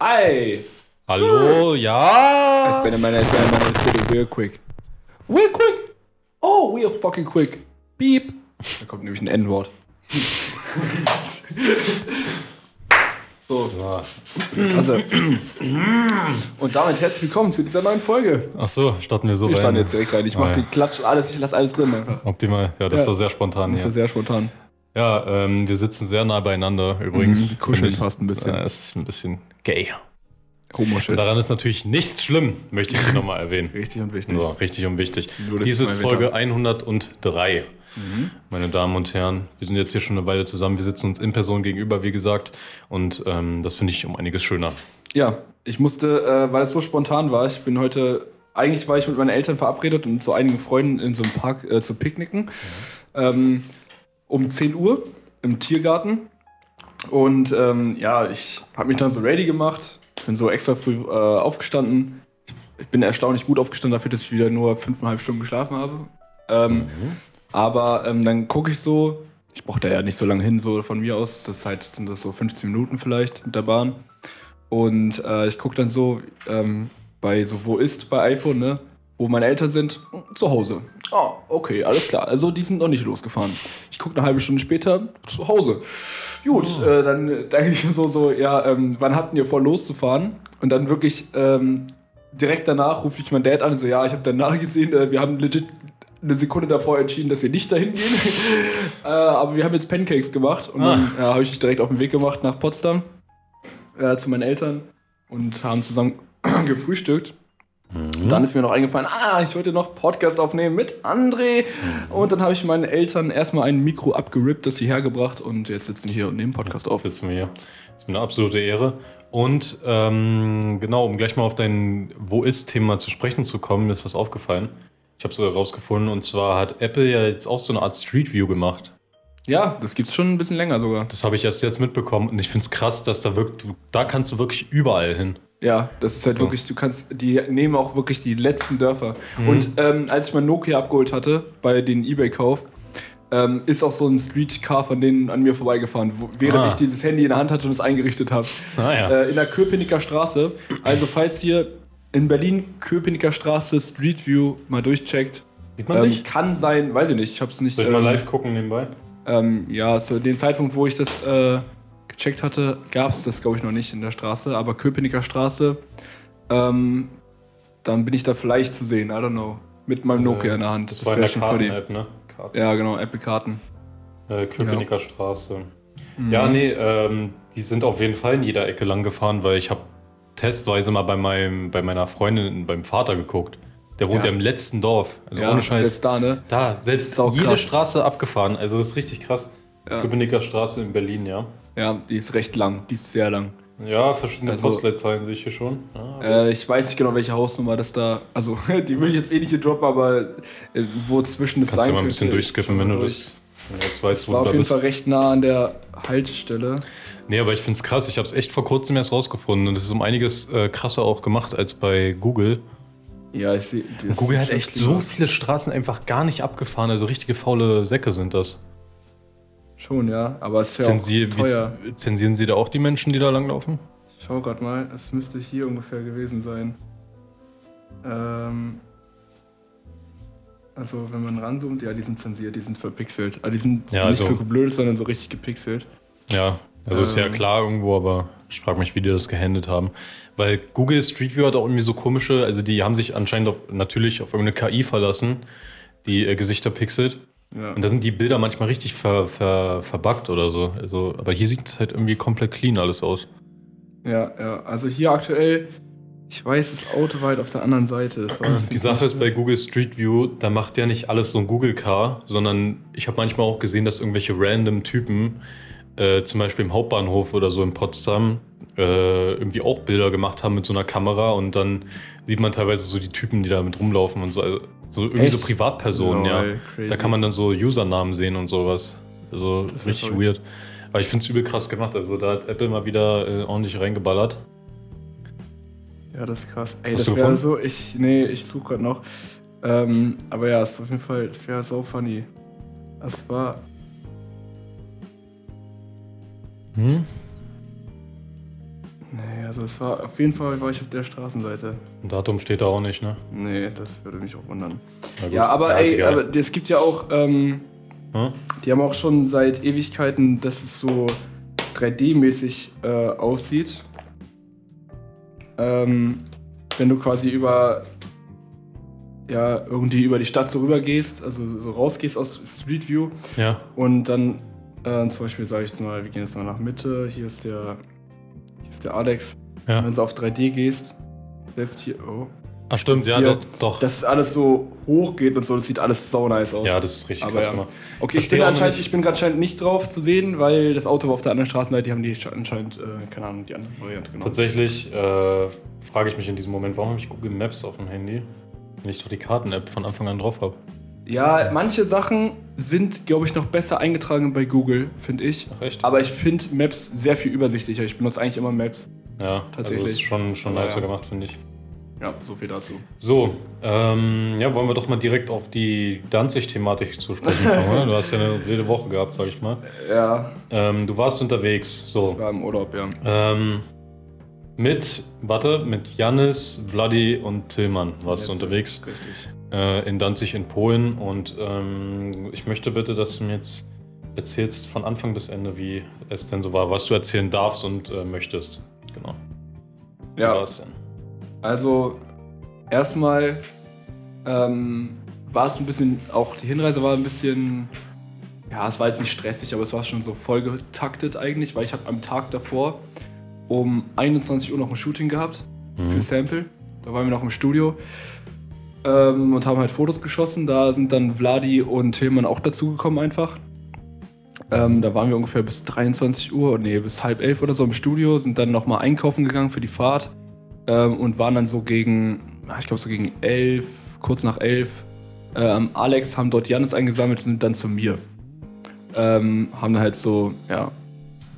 Hi! Hallo, ja? Ich bin in meiner, ich bin in meiner Studio real quick. Real quick! Oh, we are fucking quick. Beep. Da kommt nämlich ein N-Wort. so, Ja. also. Und damit herzlich willkommen zu dieser neuen Folge. Ach so, starten wir so Ich rein. stand jetzt direkt rein. Ich mach Ah, die ja. Klatsch, alles, ich lasse alles drin einfach. Optimal. Ja, das Ja. ist doch sehr spontan Das ist ja hier. sehr spontan. Ja, ähm, wir sitzen sehr nah beieinander übrigens. Mhm, kuscheln fast ein bisschen. Äh, es ist ein bisschen gay. Homo-Shit. Daran ist natürlich nichts schlimm, möchte ich hier nochmal erwähnen. Richtig und wichtig. So, richtig und wichtig. Nur, Dies es ist Folge wieder- 103. Mhm. Meine Damen und Herren, wir sind jetzt hier schon eine Weile zusammen. Wir sitzen uns in Person gegenüber, wie gesagt. Und ähm, das finde ich um einiges schöner. Ja, ich musste, äh, weil es so spontan war, ich bin heute, eigentlich war ich mit meinen Eltern verabredet und zu einigen Freunden in so einem Park äh, zu picknicken. Ähm, um 10 Uhr im Tiergarten. Und ähm, ja, ich habe mich dann so ready gemacht, bin so extra früh äh, aufgestanden. Ich bin erstaunlich gut aufgestanden dafür, dass ich wieder nur fünfeinhalb Stunden geschlafen habe. Ähm, Aber ähm, dann gucke ich so, ich brauche da ja nicht so lange hin, so von mir aus, das ist halt, sind das so 15 Minuten vielleicht mit der Bahn. Und äh, ich gucke dann so ähm, bei so Wo ist bei iPhone, ne? Wo meine Eltern sind, zu Hause. Ah, okay, alles klar. Also die sind noch nicht losgefahren. Ich gucke eine halbe Stunde später zu Hause. Gut, äh, dann denke ich mir so, so, ja, ähm, wann hatten ihr vor loszufahren? Und dann wirklich ähm, direkt danach rufe ich meinen Dad an so, ja, ich habe danach gesehen, äh, wir haben legit eine Sekunde davor entschieden, dass wir nicht dahin gehen. äh, aber wir haben jetzt Pancakes gemacht und dann ja, habe ich mich direkt auf den Weg gemacht nach Potsdam äh, zu meinen Eltern und haben zusammen gefrühstückt. Und dann ist mir noch eingefallen, ah, ich wollte noch Podcast aufnehmen mit André. Und dann habe ich meinen Eltern erstmal ein Mikro abgerippt, das sie hergebracht und jetzt sitzen wir hier und nehmen Podcast auf. sitzen wir hier. Das ist mir eine absolute Ehre. Und ähm, genau, um gleich mal auf dein Wo ist-Thema zu sprechen zu kommen, mir ist was aufgefallen. Ich habe es rausgefunden und zwar hat Apple ja jetzt auch so eine Art Street View gemacht. Ja, das gibt's schon ein bisschen länger sogar. Das habe ich erst jetzt mitbekommen und ich finde es krass, dass da wirklich, du- da kannst du wirklich überall hin. Ja, das ist halt So. wirklich, du kannst, die nehmen auch wirklich die letzten Dörfer. Mhm. Und ähm, als ich mein Nokia abgeholt hatte, bei den Ebay-Kauf, ähm, ist auch so ein Streetcar von denen an mir vorbeigefahren, wo, während Ah. ich dieses Handy in der Hand hatte und es eingerichtet habe. Naja. Äh, in der Köpenicker Straße. Also falls ihr in Berlin Köpenicker Straße Street View mal durchcheckt, Sieht man ähm, dich? kann sein, weiß ich nicht, ich habe es nicht. Soll ich mal ähm, live gucken nebenbei? Ähm, ja, zu dem Zeitpunkt, wo ich das äh, gecheckt hatte, gab es das, glaube ich, noch nicht in der Straße. Aber Köpenicker Straße, ähm, dann bin ich da vielleicht zu sehen, I don't know. Mit meinem Nokia in der Hand. Das, war in der Karten-App, ne? Karten. Ja, genau, Apple-Karten. Äh, Köpenicker Straße. Mhm. Ja, nee, ähm, die sind auf jeden Fall in jeder Ecke lang gefahren, weil ich habe testweise mal bei, meinem, bei meiner Freundin, beim Vater geguckt. Der wohnt Ja. ja, im letzten Dorf. Also Ja, ohne Scheiß. Selbst da, ne? da, selbst jede krass. Straße abgefahren. Also das ist richtig krass. Ja. Köpenicker Straße in Berlin, ja. Ja, die ist recht lang, die ist sehr lang. Ja, verschiedene Also- Postleitzahlen sehe ich hier schon. Ja, Äh, ich weiß nicht genau, welche Hausnummer das da. Also, die will ich jetzt eh nicht hier droppen, aber äh, wo zwischen das Kannst du sein mal ein bisschen durchskippen, wenn du durch. das jetzt weißt, wo War du auf jeden bist. Fall recht nah an der Haltestelle. Nee, aber ich finde es krass. Ich habe es echt vor kurzem erst rausgefunden. Und es ist um einiges äh, krasser auch gemacht als bei Google. Ja, ich sehe. Google hat echt so viele Straßen einfach gar nicht abgefahren. Also richtige faule Säcke sind das. Schon, ja. Aber es ist ja Zensier, auch teuer. zensieren Sie da auch die Menschen, die da langlaufen? Ich schau grad mal. Es müsste hier ungefähr gewesen sein. Ähm. Also, wenn man ranzoomt, ja, die sind zensiert, die sind verpixelt. Aber die sind Ja, nicht also- so geblödet, sondern so richtig gepixelt. Ja, also ist ja Ähm. klar irgendwo, aber ich frage mich, wie die das gehandelt haben. Weil Google Street View hat auch irgendwie so komische, also die haben sich anscheinend auf, natürlich auf irgendeine KI verlassen, die äh, Gesichter pixelt. Ja. Und da sind die Bilder manchmal richtig ver, ver, verbuggt oder so. Also, aber hier sieht es halt irgendwie komplett clean alles aus. ja, ja. Also hier aktuell, ich weiß, das Auto war halt auf der anderen Seite. Das war Die Sache ist bei Google Street View, da macht der nicht alles so ein Google Car, sondern ich habe manchmal auch gesehen, dass irgendwelche random Typen, äh, zum Beispiel im Hauptbahnhof oder so in Potsdam, äh, irgendwie auch Bilder gemacht haben mit so einer Kamera und dann sieht man teilweise so die Typen, die da mit rumlaufen und so. Also, so irgendwie so Echt? Privatpersonen, ja. Lol, crazy. Da kann man dann so Usernamen sehen und sowas. Also ja richtig weird. Aber ich finde es übel krass gemacht. Also da hat Apple mal wieder äh, ordentlich reingeballert. Ja, das ist krass. Ey, Hast das wäre so, ich, nee, ich suche gerade noch. Ähm, aber ja, ist auf jeden Fall, das wäre so funny. Das war, Hm? naja, Also es war auf jeden Fall war ich auf der Straßenseite. Ein Datum steht da auch nicht, ne? Nee, das würde mich auch wundern. Ja, aber ist ey, aber es gibt ja auch, ähm, Hm? die haben auch schon seit Ewigkeiten, dass es so 3D-mäßig äh, aussieht. Ähm, wenn du quasi über ja, irgendwie über die Stadt so rüber gehst, also so rausgehst aus Street View Ja. und dann äh, zum Beispiel sage ich mal, wir gehen jetzt mal nach Mitte, hier ist der, hier ist der Alex. Ja. Wenn du auf 3D gehst, selbst hier, oh, Ach stimmt, ja, Hier, doch. doch. dass es alles so hoch geht und so, das sieht alles so nice aus. ja, das ist richtig Aber krass ja. Okay, ich bin, anscheinend, nicht- ich bin anscheinend nicht drauf zu sehen, weil das Auto war auf der anderen Straßenseite, die haben die anscheinend, äh, keine Ahnung, die andere Variante genommen. Tatsächlich äh, frage ich mich in diesem Moment, warum habe ich Google Maps auf dem Handy, wenn ich doch die Karten-App von Anfang an drauf habe. Ja, manche Sachen sind, glaube ich, noch besser eingetragen bei Google, finde ich. Ach echt? Aber ich finde Maps sehr viel übersichtlicher. Ich benutze eigentlich immer Maps. ja, tatsächlich. Also ist schon, schon nicer ja. gemacht, finde ich. Ja, so viel dazu. So, ähm, ja, wollen wir doch mal direkt auf die Danzig-Thematik zu sprechen kommen, oder? Du hast ja eine wilde Woche gehabt, sag ich mal. Ja, Ähm, du warst unterwegs, so. war im Urlaub, ja. Ähm, mit, warte, mit Jannis, Vladi und Tillmann warst du Jetzt, unterwegs Richtig. Äh, in Danzig in Polen und ähm, ich möchte bitte, dass du mir jetzt erzählst von Anfang bis Ende, wie es denn so war, was du erzählen darfst und äh, möchtest. Genau. Wie war Ja, es denn? also erstmal ähm, war es ein bisschen, auch die Hinreise war ein bisschen, ja, es war jetzt nicht stressig, aber es war schon so voll getaktet eigentlich, weil ich habe am Tag davor um 21 Uhr noch ein Shooting gehabt für Mhm. Sample. Da waren wir noch im Studio ähm, und haben halt Fotos geschossen. Da sind dann Vladi und Tillmann auch dazugekommen einfach. Ähm, da waren wir ungefähr bis 23 Uhr, nee, bis halb elf oder so im Studio, sind dann nochmal einkaufen gegangen für die Fahrt ähm, und waren dann so gegen, ich glaube so gegen elf, kurz nach elf, ähm, Alex haben dort Janis eingesammelt und sind dann zu mir. Ähm, haben dann halt so, ja,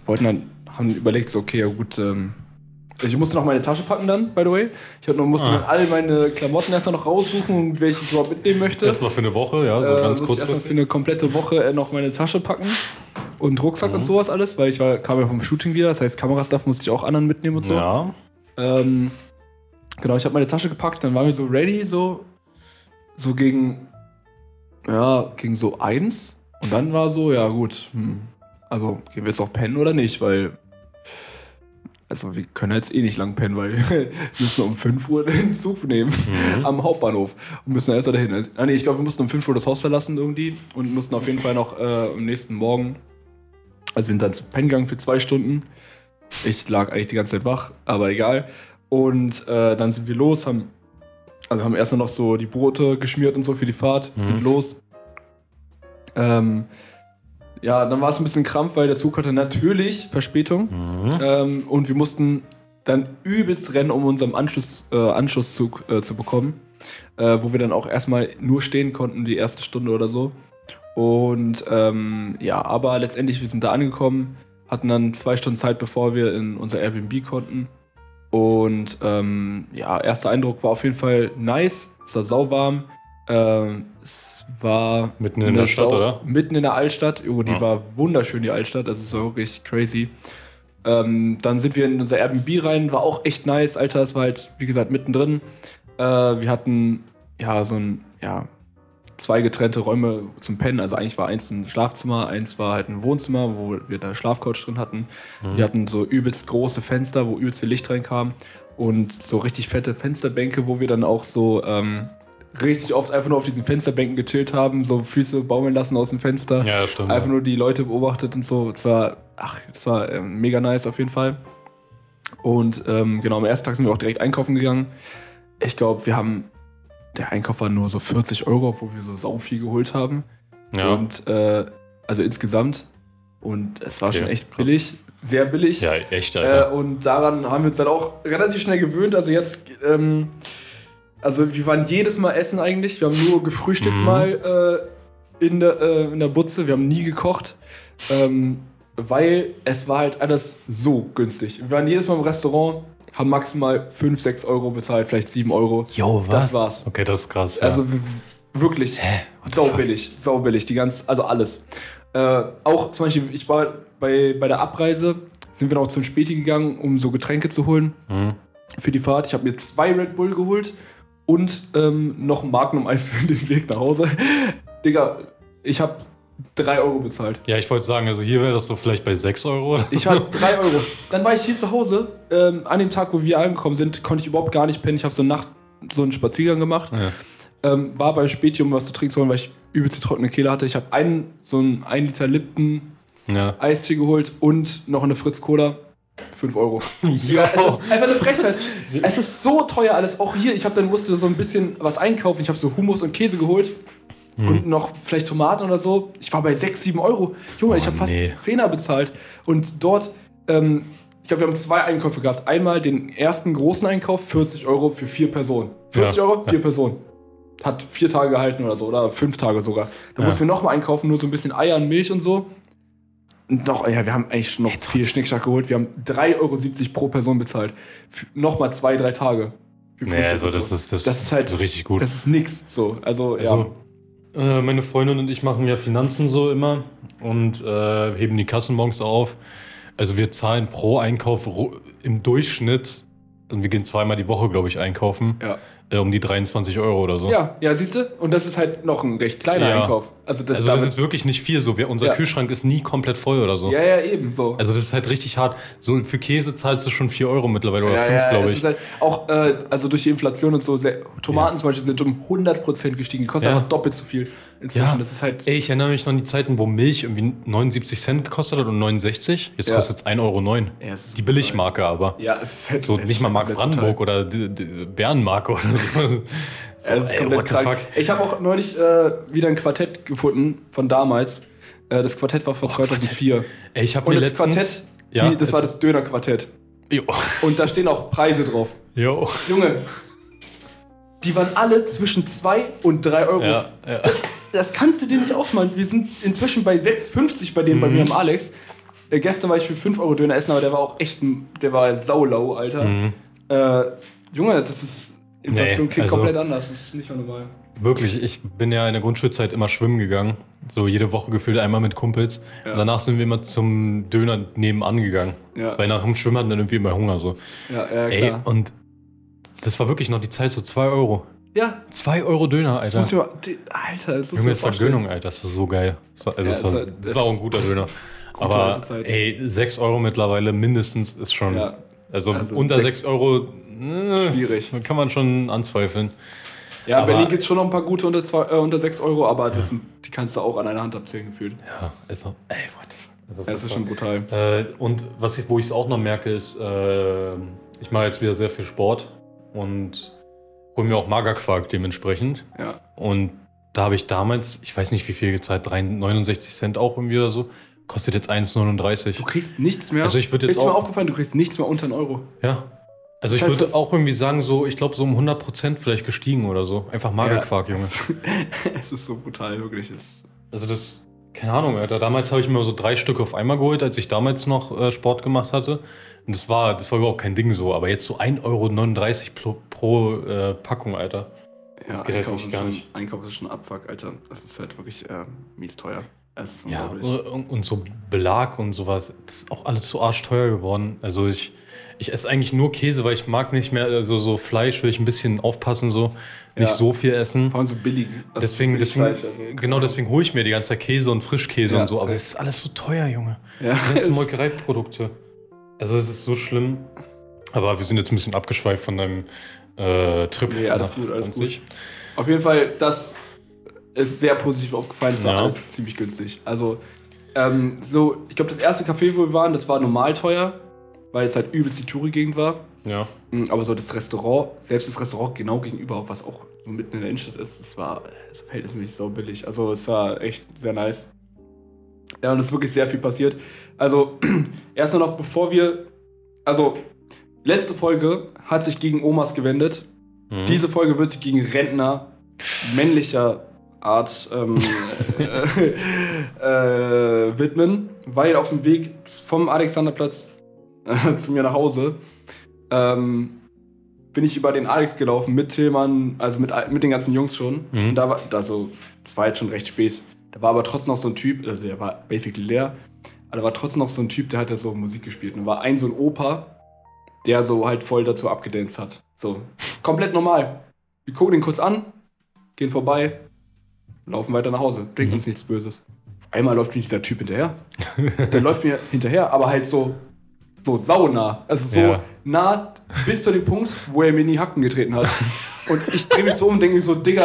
wollten dann, haben überlegt, so, okay, ja gut, ähm, ich musste noch meine Tasche packen dann, by the way. Ich noch, musste Ah. dann alle meine Klamotten erst noch raussuchen und welche ich überhaupt mitnehmen möchte. Das war für eine Woche, ja, so Äh, ganz kurz. erst noch für eine komplette Woche äh, noch meine Tasche packen und Rucksack Mhm. und sowas alles, weil ich war, kam ja vom Shooting wieder, das heißt Kamerastuff musste ich auch anderen mitnehmen und so. Ja, Ähm, genau, ich habe meine Tasche gepackt, dann waren wir so ready, so, so gegen, ja, gegen so eins. Und dann war so, ja gut, hm, also gehen wir jetzt auch pennen oder nicht, weil, also wir können jetzt eh nicht lang pennen, weil wir müssen um 5 Uhr den Zug nehmen Mhm. am Hauptbahnhof und müssen erst dahin. Ah nee, ich glaube, wir mussten um 5 Uhr das Haus verlassen irgendwie und mussten auf jeden Fall noch äh, am nächsten Morgen, also sind dann zu pennen gegangen für zwei Stunden. Ich lag eigentlich die ganze Zeit wach, aber egal. Und äh, dann sind wir los, haben, also haben erst noch so die Brote geschmiert und so für die Fahrt, Mhm. sind los. Ähm, ja, dann war es ein bisschen krampf, weil der Zug hatte natürlich Verspätung. Mhm. Ähm, und wir mussten dann übelst rennen, um unseren Anschluss, äh, Anschlusszug äh, zu bekommen. Äh, wo wir dann auch erstmal nur stehen konnten, die erste Stunde oder so. Und ähm, ja, aber letztendlich, wir sind da angekommen, hatten dann zwei Stunden Zeit, bevor wir in unser Airbnb konnten. Und ähm, ja, erster Eindruck war auf jeden Fall nice. Es war sauwarm. Ähm, es war Mitten in der Stadt, oder? Mitten in der Altstadt. Oh, die Ja. war wunderschön, die Altstadt. Also es war wirklich crazy. Ähm, dann sind wir in unser Airbnb rein, war auch echt nice, Alter. Es war halt, wie gesagt, mittendrin. Äh, wir hatten ja so ein, ja, zwei getrennte Räume zum Pennen. Also eigentlich war eins ein Schlafzimmer, eins war halt ein Wohnzimmer, wo wir da Schlafcouch drin hatten. Mhm. Wir hatten so übelst große Fenster, wo übelst viel Licht reinkam. Und so richtig fette Fensterbänke, wo wir dann auch so ähm, richtig oft einfach nur auf diesen Fensterbänken gechillt haben, so Füße baumeln lassen aus dem Fenster. Ja, stimmt. Einfach nur die Leute beobachtet und so. Das war, ach, das war ähm, mega nice auf jeden Fall. Und ähm, genau, am ersten Tag sind wir auch direkt einkaufen gegangen. Ich glaube, wir haben, der Einkauf war nur so 40 Euro, obwohl wir so sau viel geholt haben. ja. Und äh, also insgesamt. Und es war Okay, schon echt krass. billig, sehr billig. ja, echt, Äh, und daran haben wir uns dann auch relativ schnell gewöhnt. Also jetzt, ähm, also wir waren jedes Mal essen eigentlich. Wir haben nur gefrühstückt Mhm. mal äh, in, der, äh, in der Butze. Wir haben nie gekocht. Ähm, weil es war halt alles so günstig. Wir waren jedes Mal im Restaurant, haben maximal 5, 6 Euro bezahlt, vielleicht 7 Euro. Jo, Das war's. Okay, das ist krass. Ja. Also wirklich Hä? What the sau fuck? billig, sau billig, die ganz, also alles. Äh, auch zum Beispiel, ich war bei, bei der Abreise, sind wir noch zum Späti gegangen, um so Getränke zu holen Mhm. für die Fahrt. Ich habe mir zwei Red Bull geholt und ähm, noch ein Magnum-Eis für den Weg nach Hause. Digga, ich habe 3 Euro bezahlt. Ja, ich wollte sagen, also hier wäre das so vielleicht bei 6 Euro. oder Ich hatte 3 Euro. Dann war ich hier zu Hause. Ähm, an dem Tag, wo wir angekommen sind, konnte ich überhaupt gar nicht pennen. Ich habe so eine Nacht so einen Spaziergang gemacht. Ja. Ähm, war beim Späti, um was zu trinken zu holen, weil ich übelst die trockene Kehle hatte. Ich habe einen, so einen 1 Liter Lipton Ja. Eistee geholt und noch eine Fritz Cola. 5 Euro. Ja, es ist einfach eine Frechheit. Es ist so teuer alles. Auch hier, ich habe dann musste so ein bisschen was einkaufen. Ich habe so Hummus und Käse geholt. Mhm. Und noch vielleicht Tomaten oder so. Ich war bei 6, 7 Euro. Junge, ich Oh, habe fast nee. 10er bezahlt. Und dort, ähm, ich glaube, wir haben zwei Einkäufe gehabt. Einmal den ersten großen Einkauf, 40 Euro für vier Personen. 40 Ja. Euro, vier Personen. Hat vier Tage gehalten oder so, oder fünf Tage sogar. Da Ja. mussten wir nochmal einkaufen, nur so ein bisschen Eier und Milch und so. Und noch, ja, wir haben eigentlich schon noch viel Schnickschnack geholt. Wir haben 3,70 Euro pro Person bezahlt. Nochmal zwei, drei Tage. Für Nee, also das so. ist, das, das ist halt, richtig gut. das ist nix. So, also, ja. Also, äh, meine Freundin und ich machen ja Finanzen so immer und äh, heben die Kassenbons auf. Also wir zahlen pro Einkauf im Durchschnitt, und wir gehen zweimal die Woche, glaube ich, einkaufen, Ja. Äh, um die 23 Euro oder so. Ja, ja, siehst du? Und das ist halt noch ein recht kleiner Ja. Einkauf. Also, das, Also das ist wirklich nicht viel so. Wir, unser Ja. Kühlschrank ist nie komplett voll oder so. ja, ja, eben so. Also das ist halt richtig hart. So für Käse zahlst du schon 4 Euro mittlerweile oder ja, 5, ja, glaube ich. Ist halt auch, äh, also durch die Inflation und so, sehr, Tomaten zum Beispiel sind um 100% gestiegen. Die kosten Ja. einfach doppelt so viel. Inzwischen. Ja. Das ist halt. Ey, ich erinnere mich noch an die Zeiten, wo Milch irgendwie 79 Cent gekostet hat und 69. Jetzt Ja. kostet es 1,09 Euro. Ja, Die Billigmarke aber. Ja, es ist halt. So nicht mal Mark Brandenburg oder die, die Bärenmarke oder so. so Ja, ist ey, komplett what the fuck? Ich habe auch neulich äh, wieder ein Quartett gefunden von damals. Äh, das Quartett war von Oh, 2004. Ey, ich habe mir das letztens... Quartett, Ja, die, das war das Döner-Quartett. Jo. Und da stehen auch Preise drauf. Jo. Junge, die waren alle zwischen 2 und 3 Euro. Ja, ja. Das kannst du dir nicht ausmalen. Wir sind inzwischen bei 6,50 bei denen bei Mhm. mir am Alex. Äh, gestern war ich für 5 Euro Döner essen, aber der war auch echt, ein- der war saulau, Alter. Mhm. Äh, Junge, das ist, Inflation Nee, also- komplett anders. Das ist nicht mehr normal. Wirklich, ich bin ja in der Grundschulzeit immer schwimmen gegangen. So jede Woche gefühlt einmal mit Kumpels. Ja. Und danach sind wir immer zum Döner nebenan gegangen. Ja. Weil nach dem Schwimmen hatten wir dann irgendwie immer Hunger so. Ja, ja, Ey, klar. und das war wirklich noch die Zeit, so 2 Euro. Ja, 2 Euro Döner, das Alter. muss ich mal, Alter, das muss Junge, das war. Gönnung, Alter. Das war so geil. Das war, also Ja, das das war, das war auch ein guter Döner. Aber ey, 6 Euro mittlerweile mindestens ist schon. Ja. Also, Also unter sechs- 6 Euro äh, Schwierig. Kann man schon anzweifeln. Ja, in Aber- Berlin gibt es schon noch ein paar gute unter, zwei, äh, unter 6 Euro, aber das sind, die kannst du auch an einer Hand abzählen gefühlt. Ja, also, ey, what the fuck. Das Ja, das ist schon brutal. Äh, und was ich, wo ich es auch noch merke, ist, äh, ich mache jetzt wieder sehr viel Sport und hole mir auch Magerquark dementsprechend. Ja. Und da habe ich damals, ich weiß nicht wie viel gezahlt, 3 69 Cent auch irgendwie oder so, kostet jetzt 1,39. Du kriegst nichts mehr. Also ich würd jetzt ist mir auch- aufgefallen, du kriegst nichts mehr unter einen Euro. Ja. Also ich Das heißt, würde auch irgendwie sagen, so, ich glaube, so um 100% vielleicht gestiegen oder so. Einfach Magerquark, Junge. es ist so brutal, wirklich. Also das, keine Ahnung, Alter. Damals habe ich mir so drei Stück auf einmal geholt, als ich damals noch äh, Sport gemacht hatte. Und das war, das war überhaupt kein Ding so. Aber jetzt so 1,39 Euro pro, pro äh, Packung, Alter. ja, Das geht halt Einkauf ist gar schon, nicht. Einkauf ist schon Abfuck, Alter. Das ist halt wirklich äh, mies teuer. Ja, und, und so Belag und sowas, das ist auch alles so arschteuer geworden. Also ich, ich esse eigentlich nur Käse, weil ich mag nicht mehr, also so Fleisch will ich ein bisschen aufpassen, so nicht Ja. so viel essen. Vor allem so billig. also Deswegen, billig deswegen Fleisch, also, genau deswegen hole ich mir die ganze Zeit Käse und Frischkäse Ja, und so, aber es ist alles so teuer, Junge. Ja. Die ganzen Molkereiprodukte. Also es ist so schlimm. Aber wir sind jetzt ein bisschen abgeschweift von deinem äh, Trip. Nee, alles gut, alles Danzig. Auf jeden Fall, das ist sehr positiv aufgefallen. Das war Ja. alles ziemlich günstig. Also, ähm, so, ich glaube, das erste Café, wo wir waren, das war normal teuer, weil es halt übelst die Touri-Gegend war. Ja. Mm, Aber so das Restaurant, selbst das Restaurant genau gegenüber, was auch so mitten in der Innenstadt ist, das war äh, so verhältnismäßig sau billig. Also es war echt sehr nice. Ja, und es ist wirklich sehr viel passiert. Also, erst noch bevor wir. Also, letzte Folge hat sich gegen Omas gewendet. Mhm. Diese Folge wird sich gegen Rentner männlicher Art ähm, äh, äh, widmen, weil auf dem Weg vom Alexanderplatz äh, zu mir nach Hause ähm, bin ich über den Alex gelaufen mit Tillmann, also mit, mit den ganzen Jungs schon. Mhm. Und da war, also, das war jetzt schon recht spät. Da war aber trotzdem noch so ein Typ, also der war basically leer. Aber da war trotzdem noch so ein Typ, der hat ja so Musik gespielt. Und da war ein so ein Opa, der so halt voll dazu abgedanzt hat. So, komplett normal. Wir gucken ihn kurz an, gehen vorbei, laufen weiter nach Hause, denken Mhm. uns nichts Böses. Auf einmal läuft mir dieser Typ hinterher. Der läuft mir hinterher, aber halt so, so saunah. Also so Ja. nah bis zu dem Punkt, wo er mir in die Hacken getreten hat. Und ich drehe mich so um und denke mir so, Digga.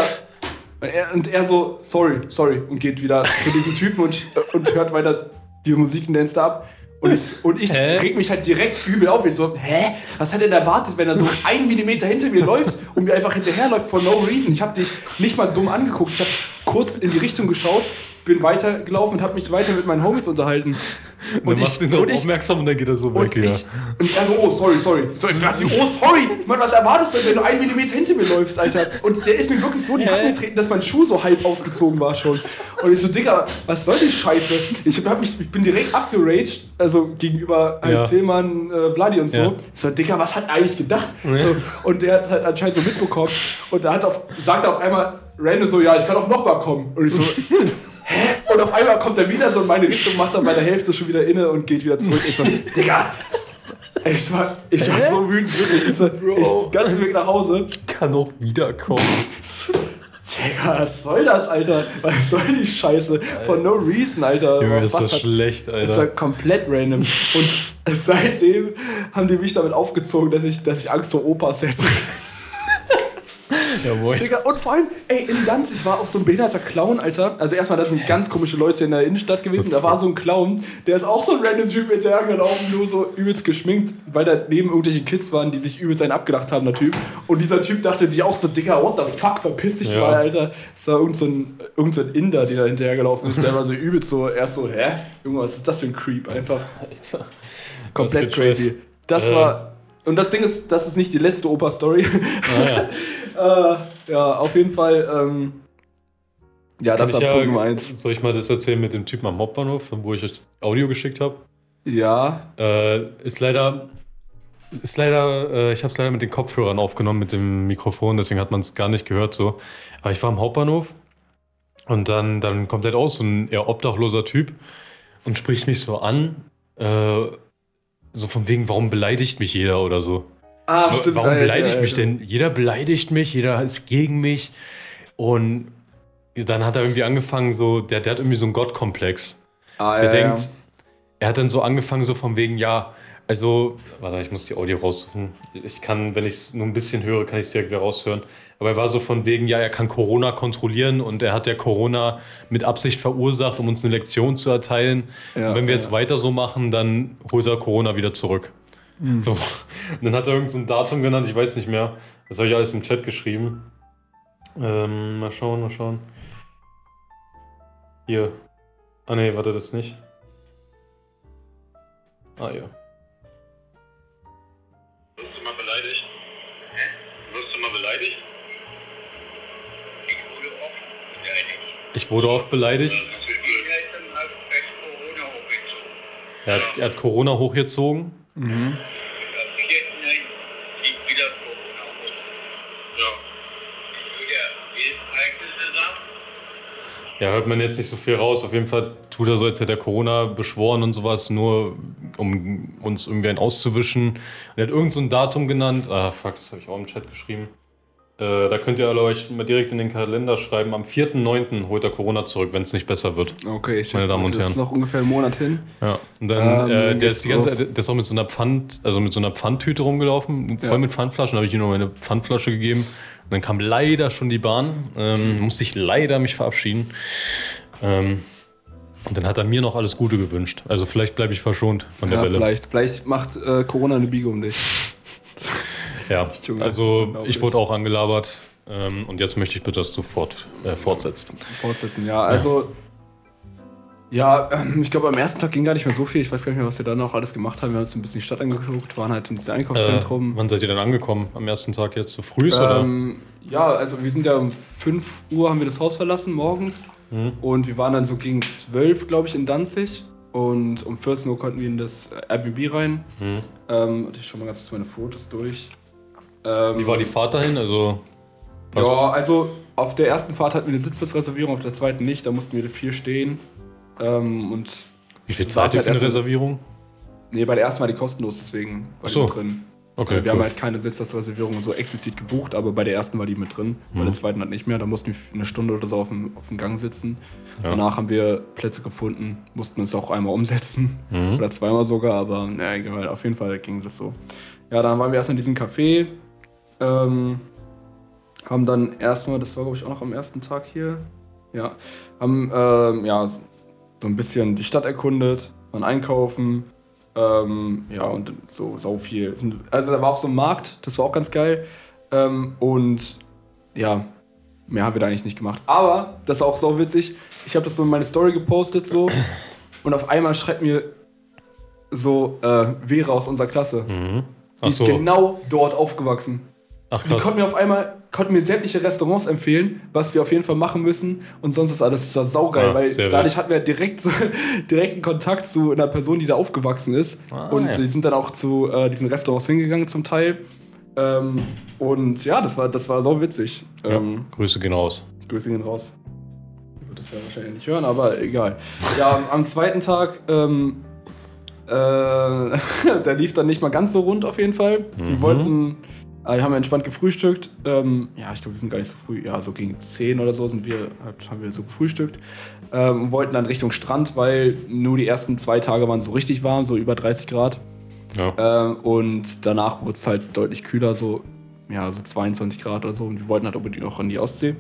Und er, und er so, sorry, sorry, und geht wieder zu diesem Typen und, und hört weiter die Musik und Dance da ab. Und ich, und ich Hä? reg mich halt direkt übel auf. Ich so, hä? Was hat er denn erwartet, wenn er so einen Millimeter hinter mir läuft und mir einfach hinterherläuft for no reason? Ich habe dich nicht mal dumm angeguckt. Ich habe kurz in die Richtung geschaut, bin weitergelaufen und habe mich weiter mit meinen Homies unterhalten. Und dann machst du ihn darauf aufmerksam und dann geht er so weg, und, ja. ich, und er so, oh, sorry, sorry. So, was, oh, sorry. Mann, was erwartest du denn, wenn du einen Millimeter hinter mir läufst, Alter? Und der ist mir wirklich so in die Hand getreten, dass mein Schuh so halb ausgezogen war schon. Und ich so, Digga, was soll die Scheiße? Ich, hab mich, ich bin direkt abgeraged, also gegenüber halt Ja. Tillmann, äh, Vladi und so. Ja. Ich so, Digga, was hat er eigentlich gedacht? So, und der hat es halt anscheinend so mitbekommen. Und da hat auf, sagt er auf einmal random so, ja, ich kann auch noch mal kommen. Und ich so? Und einmal kommt er wieder so in meine Richtung, macht dann bei der Hälfte schon wieder inne und geht wieder zurück. Ich so, Digga! Ich war, ich war so wütend, wirklich. Ich so, ich, ganzen Weg nach Hause. Kann auch wiederkommen. Digga, was soll das, Alter? Was soll die Scheiße? For no reason, Alter. Junge, ist das hat- schlecht, Das war Alter. komplett random. Und seitdem haben die mich damit aufgezogen, dass ich, dass ich Angst vor Opas hätte. Ja, moin. Digga, und vor allem, ey, in Danzig war auch so ein behinderter Clown, Alter. Also erstmal, das sind ganz komische Leute in der Innenstadt gewesen. Da war so ein Clown, der ist auch so ein random Typ hinterhergelaufen, nur so übelst geschminkt, weil da neben irgendwelche Kids waren, die sich übelst einen abgedacht haben, der Typ. Und dieser Typ dachte sich auch so, Digga, what the fuck, verpiss dich Ja. mal, Alter. Das war irgend so ein, irgend so ein Inder, der da hinterhergelaufen ist. Der war so übelst so, erst so, hä? Junge, was ist das für ein Creep? Einfach Alter. komplett crazy. Das Äh. war... Und das Ding ist, das ist nicht die letzte Opa-Story. Ah, Äh, ja, auf jeden Fall. Ähm, ja, das Kann war ich Punkt Nummer ja, eins. soll ich mal das erzählen mit dem Typen am Hauptbahnhof, wo ich euch Audio geschickt habe? Ja. Äh, ist leider, ist leider, äh, ich habe es leider mit den Kopfhörern aufgenommen, mit dem Mikrofon, deswegen hat man es gar nicht gehört so. Aber ich war am Hauptbahnhof und dann, dann kommt halt auch so ein eher obdachloser Typ und spricht mich so an, äh, so von wegen, warum beleidigt mich jeder oder so. Ah, Warum Alter, beleidigt mich Alter. denn? Jeder beleidigt mich, jeder ist gegen mich. Und dann hat er irgendwie angefangen, so, der, der hat irgendwie so einen Gottkomplex. Ah, Der ja, denkt, ja. er hat dann so angefangen, so von wegen, ja, also, warte, ich muss die Audio raussuchen. Ich kann, wenn ich es nur ein bisschen höre, kann ich es direkt wieder raushören. Aber er war so von wegen, ja, er kann Corona kontrollieren und er hat ja Corona mit Absicht verursacht, um uns eine Lektion zu erteilen. Ja, und wenn wir ja. jetzt weiter so machen, dann holt er Corona wieder zurück. Hm. So. Und dann hat er irgendein so ein Datum genannt, ich weiß nicht mehr. Das habe ich alles im Chat geschrieben. Ähm, mal schauen, mal schauen. Hier. Ah nee, warte, das nicht. Ah ja. Ich wurde oft beleidigt. Er hat, er hat Corona hochgezogen. Mhm. Am 4. ging wieder Corona hoch. Ja. Hört man jetzt nicht so viel raus. Auf jeden Fall tut er so, als hätte er Corona beschworen und sowas, nur um uns irgendwie einen auszuwischen. Und er hat irgend so ein Datum genannt. Ah, fuck, das habe ich auch im Chat geschrieben. Äh, da könnt ihr alle euch mal direkt in den Kalender schreiben. Am 4.9. holt er Corona zurück, wenn es nicht besser wird. Okay, ich Meine Damen und Das ist Herren. noch ungefähr einen Monat hin. Ja. Und dann, Ähm, äh, der ist die ganze der ist auch mit so einer Pfand, also mit so einer Pfandtüte rumgelaufen, voll Ja. mit Pfandflaschen, habe ich ihm noch meine Pfandflasche gegeben. Und dann kam leider schon die Bahn, ähm, musste ich leider mich verabschieden. Ähm, und dann hat er mir noch alles Gute gewünscht. Also vielleicht bleibe ich verschont von der Ja, Welle. vielleicht. Vielleicht macht äh, Corona eine Biege um dich. Ja, also ich wurde auch angelabert. Ähm, und jetzt möchte ich bitte, dass du fort, äh, fortsetzt. Fortsetzen, ja. Also, ja, ähm, ich glaube, am ersten Tag ging gar nicht mehr so viel. Ich weiß gar nicht mehr, was wir da noch alles gemacht haben. Wir haben uns ein bisschen die Stadt angeguckt, waren halt in diesem Äh, Einkaufszentrum. wann seid ihr denn angekommen? Am ersten Tag jetzt? So früh oder? Ähm, ja, also wir sind ja um 5 Uhr haben wir das Haus verlassen morgens Mhm. und wir waren dann so gegen 12, glaube ich, in Danzig und um 14 Uhr konnten wir in das Airbnb rein. Mhm. Ähm, und ich schau mal ganz kurz meine Fotos durch. Ähm, Wie war die Fahrt dahin? Also, Ja, also auf der ersten Fahrt hatten wir eine Sitzplatzreservierung, auf der zweiten nicht, da mussten wir viel stehen. Ähm, und Wie viel zahlt ihr halt für eine Reservierung? Nee, bei der ersten war die kostenlos, deswegen war so. die mit drin. Okay, wir haben cool. halt keine Sitzplatzreservierung so explizit gebucht, aber bei der ersten war die mit drin. Bei Mhm. der zweiten halt nicht mehr. Da mussten wir eine Stunde oder so auf dem, auf dem Gang sitzen. Ja. Danach haben wir Plätze gefunden, mussten uns auch einmal umsetzen. Mhm. Oder zweimal sogar, aber naja, egal. Auf jeden Fall ging das so. Ja, dann waren wir erst in diesem Café. Ähm, haben dann erstmal, das war glaube ich auch noch am ersten Tag hier. Ja, haben ähm, ja, so ein bisschen die Stadt erkundet, waren einkaufen. Ähm, ja, und so sau viel. Also da war auch so ein Markt, das war auch ganz geil. Ähm, und ja, mehr haben wir da eigentlich nicht gemacht. Aber, das war auch so witzig, ich habe das so in meine Story gepostet so und auf einmal schreibt mir so äh, Vera aus unserer Klasse. Mhm. Die ist so. genau dort aufgewachsen. Ach Die konnten mir auf einmal konnten mir sämtliche Restaurants empfehlen, was wir auf jeden Fall machen müssen und sonst ist alles das war saugeil, Ja, weil sehr dadurch hatten wir direkt so, direkten Kontakt zu einer Person, die da aufgewachsen ist Ah, und ja. die sind dann auch zu äh, diesen Restaurants hingegangen zum Teil ähm, und ja, das war das war sau witzig. Ja, Ähm, Grüße gehen raus. Grüße gehen raus. Die wird das ja wahrscheinlich nicht hören, aber egal. Ja, am, zweiten Tag, ähm, äh, der lief dann nicht mal ganz so rund auf jeden Fall. Wir Mhm. wollten, äh, haben wir entspannt gefrühstückt. Ähm, ja, ich glaube, wir sind gar nicht so früh. Ja, so gegen 10 oder so sind wir, halt, haben wir so gefrühstückt. Ähm, und wollten dann Richtung Strand, weil nur die ersten zwei Tage waren so richtig warm, so über 30 Grad. Ja. Ähm, und danach wurde es halt deutlich kühler, so, ja, so 22 Grad oder so. Und wir wollten halt unbedingt noch an die Ostsee.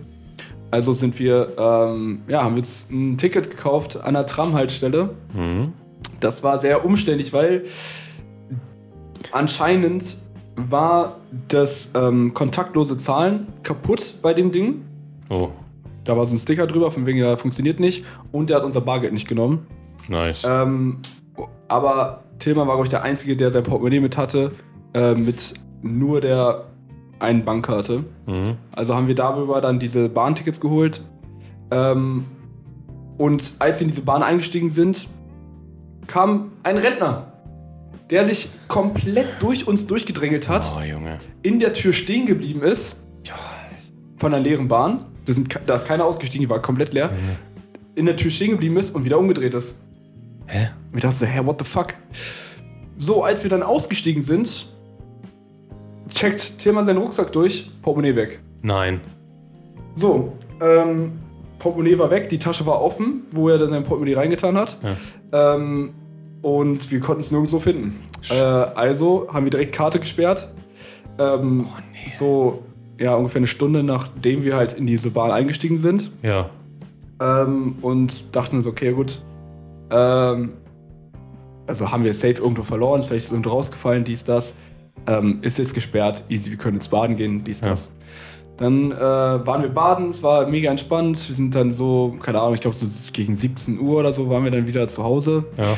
Also sind wir, ähm, ja, haben wir jetzt ein Ticket gekauft an der Tramhaltestelle. Mhm. Das war sehr umständlich, weil anscheinend war das ähm, kontaktlose Zahlen kaputt bei dem Ding. Oh, Da war so ein Sticker drüber, von wegen, ja, funktioniert nicht. Und der hat unser Bargeld nicht genommen. nice. Ähm, aber Tillmann war, glaube ich, der Einzige, der sein Portemonnaie mit hatte, äh, mit nur der einen Bankkarte. Mhm. Also haben wir darüber dann diese Bahntickets geholt. Ähm, und als wir in diese Bahn eingestiegen sind, kam ein Rentner, der sich komplett durch uns durchgedrängelt hat, Oh, Junge. in der Tür stehen geblieben ist, von einer leeren Bahn. Da, sind, ke- da ist keiner ausgestiegen, die war komplett leer. In der Tür stehen geblieben ist und wieder umgedreht ist. Hä? Und ich dachte so, hä, what the fuck? So, als wir dann ausgestiegen sind, checkt Tillmann seinen Rucksack durch, Portemonnaie weg. Nein. So, ähm, Portemonnaie war weg, die Tasche war offen, wo er dann sein Portemonnaie reingetan hat. Ähm, und wir konnten es nirgendwo finden. Äh, also haben wir direkt Karte gesperrt. Ähm, So, ja, ungefähr eine Stunde nachdem wir halt in diese Bahn eingestiegen sind. Ja. Ähm, und dachten uns, okay, gut. Ähm, also haben wir safe irgendwo verloren, vielleicht ist irgendwo rausgefallen, dies, das. Ähm, ist jetzt gesperrt, easy, wir können jetzt baden gehen, dies, Ja. das. Dann äh, waren wir baden, es war mega entspannt. Wir sind dann so, keine Ahnung, ich glaube so gegen 17 Uhr oder so waren wir dann wieder zu Hause. Ja.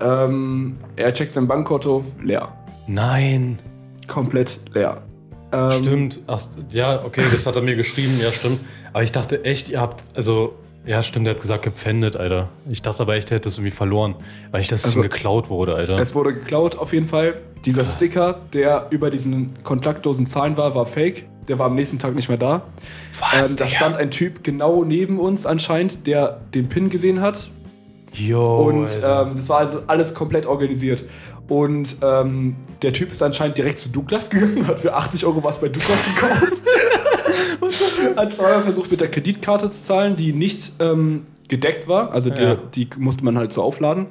Ähm, er checkt sein Bankkonto, leer. Nein. Komplett leer. Ähm, Stimmt. Ach, ja, okay, das hat er mir geschrieben. Ja, stimmt. Aber ich dachte echt, ihr habt, also, ja, stimmt, er hat gesagt, gepfändet, Alter. Ich dachte aber echt, er hätte es irgendwie verloren. Weil ich, dass es Also, ihm geklaut wurde, Alter. Es wurde geklaut, auf jeden Fall. Dieser Sticker, der über diesen kontaktlosen Zahlen war, war fake. Der war am nächsten Tag nicht mehr da. Was, ähm, da stand ein Typ genau neben uns anscheinend, der den PIN gesehen hat. Jo, Und ähm, das war also alles komplett organisiert. Und ähm, der Typ ist anscheinend direkt zu Douglas gegangen, hat für 80 Euro was bei Douglas gekauft. hat zweimal versucht, mit der Kreditkarte zu zahlen, die nicht ähm, gedeckt war. Also die, Ja. die musste man halt so aufladen.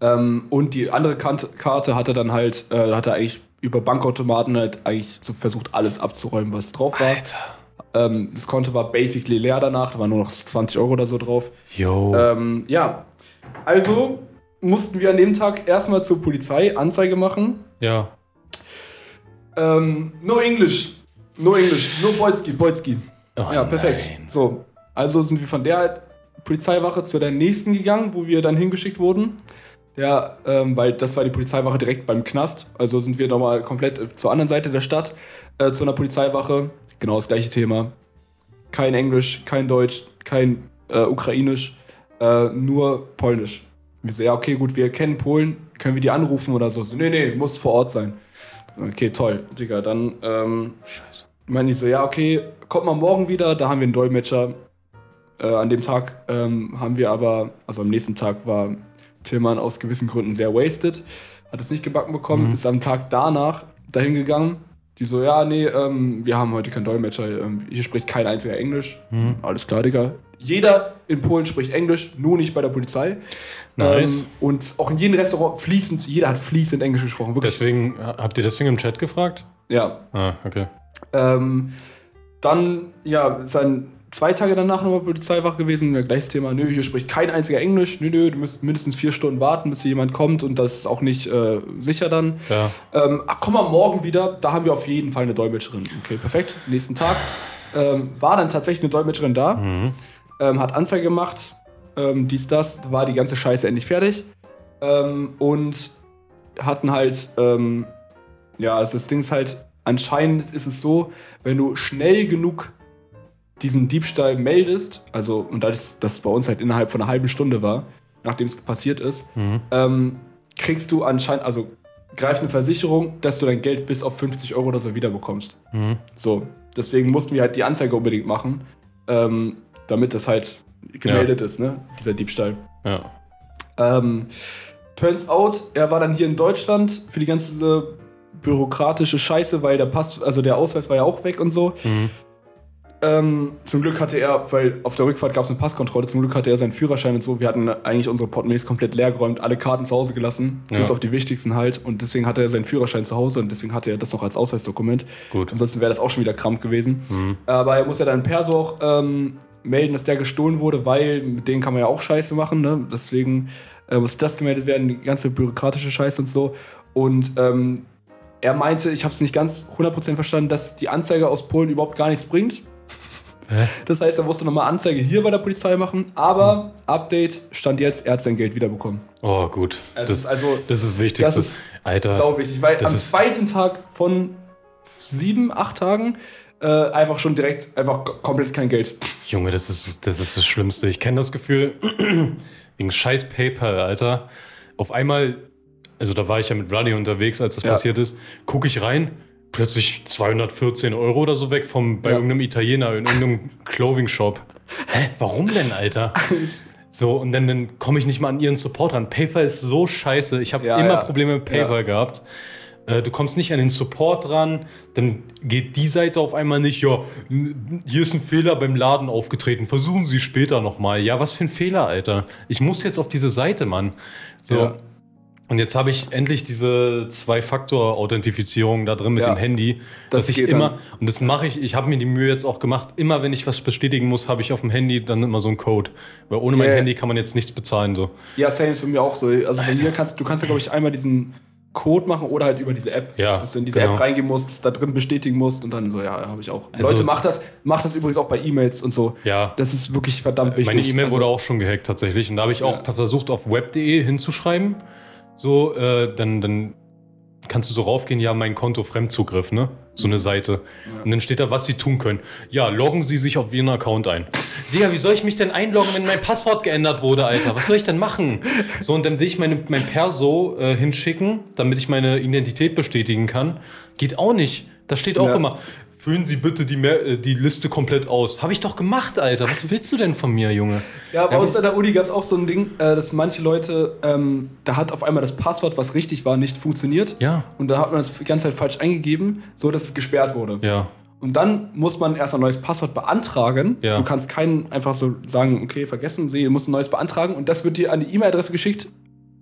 Ähm, und die andere Karte hat er dann halt, äh, hat er eigentlich über Bankautomaten halt eigentlich so versucht, alles abzuräumen, was drauf war. Alter. Ähm, das Konto war basically leer danach, da waren nur noch 20 Euro oder so drauf. Jo. Ähm, ja, also mussten wir an dem Tag erstmal zur Polizei Anzeige machen. ja. Ähm, no English. No English. No Bolski, Bolski. Oh, ja, perfekt. nein. So, also sind wir von der Polizeiwache zu der nächsten gegangen, wo wir dann hingeschickt wurden. Ja, ähm, weil das war die Polizeiwache direkt beim Knast. Also sind wir nochmal komplett äh, zur anderen Seite der Stadt äh, zu einer Polizeiwache. Genau das gleiche Thema. Kein Englisch, kein Deutsch, kein äh, Ukrainisch, äh, nur Polnisch. Wir so, ja, okay, gut, wir kennen Polen, können wir die anrufen oder so? so nee, nee, muss vor Ort sein. Okay, toll, Digga, dann ähm, Scheiße. meine ich so, ja, okay, kommt mal morgen wieder, da haben wir einen Dolmetscher. Äh, an dem Tag ähm, haben wir aber, also am nächsten Tag war Tillmann aus gewissen Gründen sehr wasted, hat es nicht gebacken bekommen, Mhm. ist am Tag danach dahin gegangen. Die so, ja, nee, ähm, wir haben heute keinen Dolmetscher, ähm, hier spricht kein einziger Englisch. Mhm. Alles klar, Digga. Jeder in Polen spricht Englisch, nur nicht bei der Polizei. Nice. Ähm, und auch in jedem Restaurant fließend, jeder hat fließend Englisch gesprochen. Wirklich. Deswegen, habt ihr deswegen im Chat gefragt? ja. Ah, okay. Ähm, dann, ja, dann zwei Tage danach nochmal Polizei wach gewesen. Gleiches Thema. Nö, hier spricht kein einziger Englisch. Nö, nö, du musst mindestens vier Stunden warten, bis hier jemand kommt und das ist auch nicht äh, sicher dann. Ja. Ähm, ach, komm mal morgen wieder, da haben wir auf jeden Fall eine Dolmetscherin. Okay, perfekt. Nächsten Tag ähm, war dann tatsächlich eine Dolmetscherin da, Mhm. ähm, hat Anzeige gemacht, ähm, dies, das, war die ganze Scheiße endlich fertig. Ähm, und hatten halt, ähm, ja, also das Ding ist halt, anscheinend ist es so, wenn du schnell genug diesen Diebstahl meldest, also, und dadurch, dass es bei uns halt innerhalb von einer halben Stunde war, nachdem es passiert ist, Mhm. ähm, kriegst du anscheinend, also greift eine Versicherung, dass du dein Geld bis auf 50 Euro oder so wiederbekommst. Mhm. So, deswegen mussten wir halt die Anzeige unbedingt machen, ähm, damit das halt gemeldet ist, ne, dieser Diebstahl. Ja. Ähm, turns out, er war dann hier in Deutschland für die ganze bürokratische Scheiße, weil der Pass, also der Ausweis war ja auch weg und so. Mhm. Ähm, zum Glück hatte er, weil auf der Rückfahrt gab es eine Passkontrolle, zum Glück hatte er seinen Führerschein und so. Wir hatten eigentlich unsere Portemonnaies komplett leer geräumt, alle Karten zu Hause gelassen, Ja. bis auf die wichtigsten halt. Und deswegen hatte er seinen Führerschein zu Hause und deswegen hatte er das noch als Ausweisdokument. Gut. Ansonsten wäre das auch schon wieder Krampf gewesen. Mhm. Aber er muss ja dann Perso auch ähm, melden, dass der gestohlen wurde, weil mit denen kann man ja auch Scheiße machen. Ne? Deswegen äh, muss das gemeldet werden, die ganze bürokratische Scheiße und so. Und ähm, er meinte, ich habe es nicht ganz 100% verstanden, dass die Anzeige aus Polen überhaupt gar nichts bringt. Das heißt, er musste nochmal Anzeige hier bei der Polizei machen. Aber Update stand jetzt, er hat sein Geld wiederbekommen. Oh, gut. Es Das, ist also das ist wichtig. das ist Alter. sau wichtig, weil das am zweiten Tag von sieben, acht Tagen äh, einfach schon direkt einfach komplett kein Geld. Junge, das ist, das ist das Schlimmste. Ich kenne das Gefühl, wegen scheiß PayPal, Alter. Auf einmal, also da war ich ja mit Ruddy unterwegs, als das Ja. passiert ist, gucke ich rein, plötzlich 214 Euro oder so weg vom, bei Ja. irgendeinem Italiener in irgendeinem Clothing-Shop. Hä, warum denn, Alter? So, und dann, dann komme ich nicht mal an ihren Support ran. PayPal ist so scheiße. Ich habe Ja, immer ja. Probleme mit PayPal gehabt. Äh, Du kommst nicht an den Support ran, dann geht die Seite auf einmal nicht, ja, hier ist ein Fehler beim Laden aufgetreten, versuchen Sie später nochmal. Ja, was für ein Fehler, Alter. Ich muss jetzt auf diese Seite, Mann. So. Und jetzt habe ich endlich diese Zwei-Faktor-Authentifizierung da drin mit Ja. dem Handy, Das dass ich immer, dann. und das mache ich, ich habe mir die Mühe jetzt auch gemacht, immer wenn ich was bestätigen muss, habe ich auf dem Handy dann immer so einen Code. Weil ohne mein Ja. Handy kann man jetzt nichts bezahlen. So. Ja, same ist bei mir auch so. Also bei mir kannst du kannst ja, glaube ich, einmal diesen Code machen oder halt über diese App. Ja, Dass du in diese genau. App reingehen musst, da drin bestätigen musst und dann so, ja, habe ich auch. Also- Leute, macht das, macht das übrigens auch bei E-Mails und so. Ja. Das ist wirklich verdammt wichtig. Meine E-Mail Also- wurde auch schon gehackt tatsächlich. Und da habe ich auch Ja. versucht, auf web.de hinzuschreiben. So, äh, dann, dann kannst du so raufgehen, ja, mein Konto Fremdzugriff, ne? So eine Seite. Und dann steht da, was sie tun können. Ja, loggen sie sich auf ihren Account ein. Digga, wie soll ich mich denn einloggen, wenn mein Passwort geändert wurde, Alter? Was soll ich denn machen? So, und dann will ich meine, mein Perso äh, hinschicken, damit ich meine Identität bestätigen kann. Geht auch nicht. Da steht auch Ja. immer, füllen Sie bitte die, Mer- äh, die Liste komplett aus. Habe ich doch gemacht, Alter. Was willst du denn von mir, Junge? Ja, bei Ja, uns an der Uni gab es auch so ein Ding, äh, dass manche Leute, ähm, da hat auf einmal das Passwort, was richtig war, nicht funktioniert. Ja. Und da hat man das die ganze Zeit falsch eingegeben, so dass es gesperrt wurde. Ja. Und dann muss man erst ein neues Passwort beantragen. Ja. Du kannst keinen einfach so sagen, okay, vergessen Sie, du musst ein neues beantragen und das wird dir an die E-Mail-Adresse geschickt,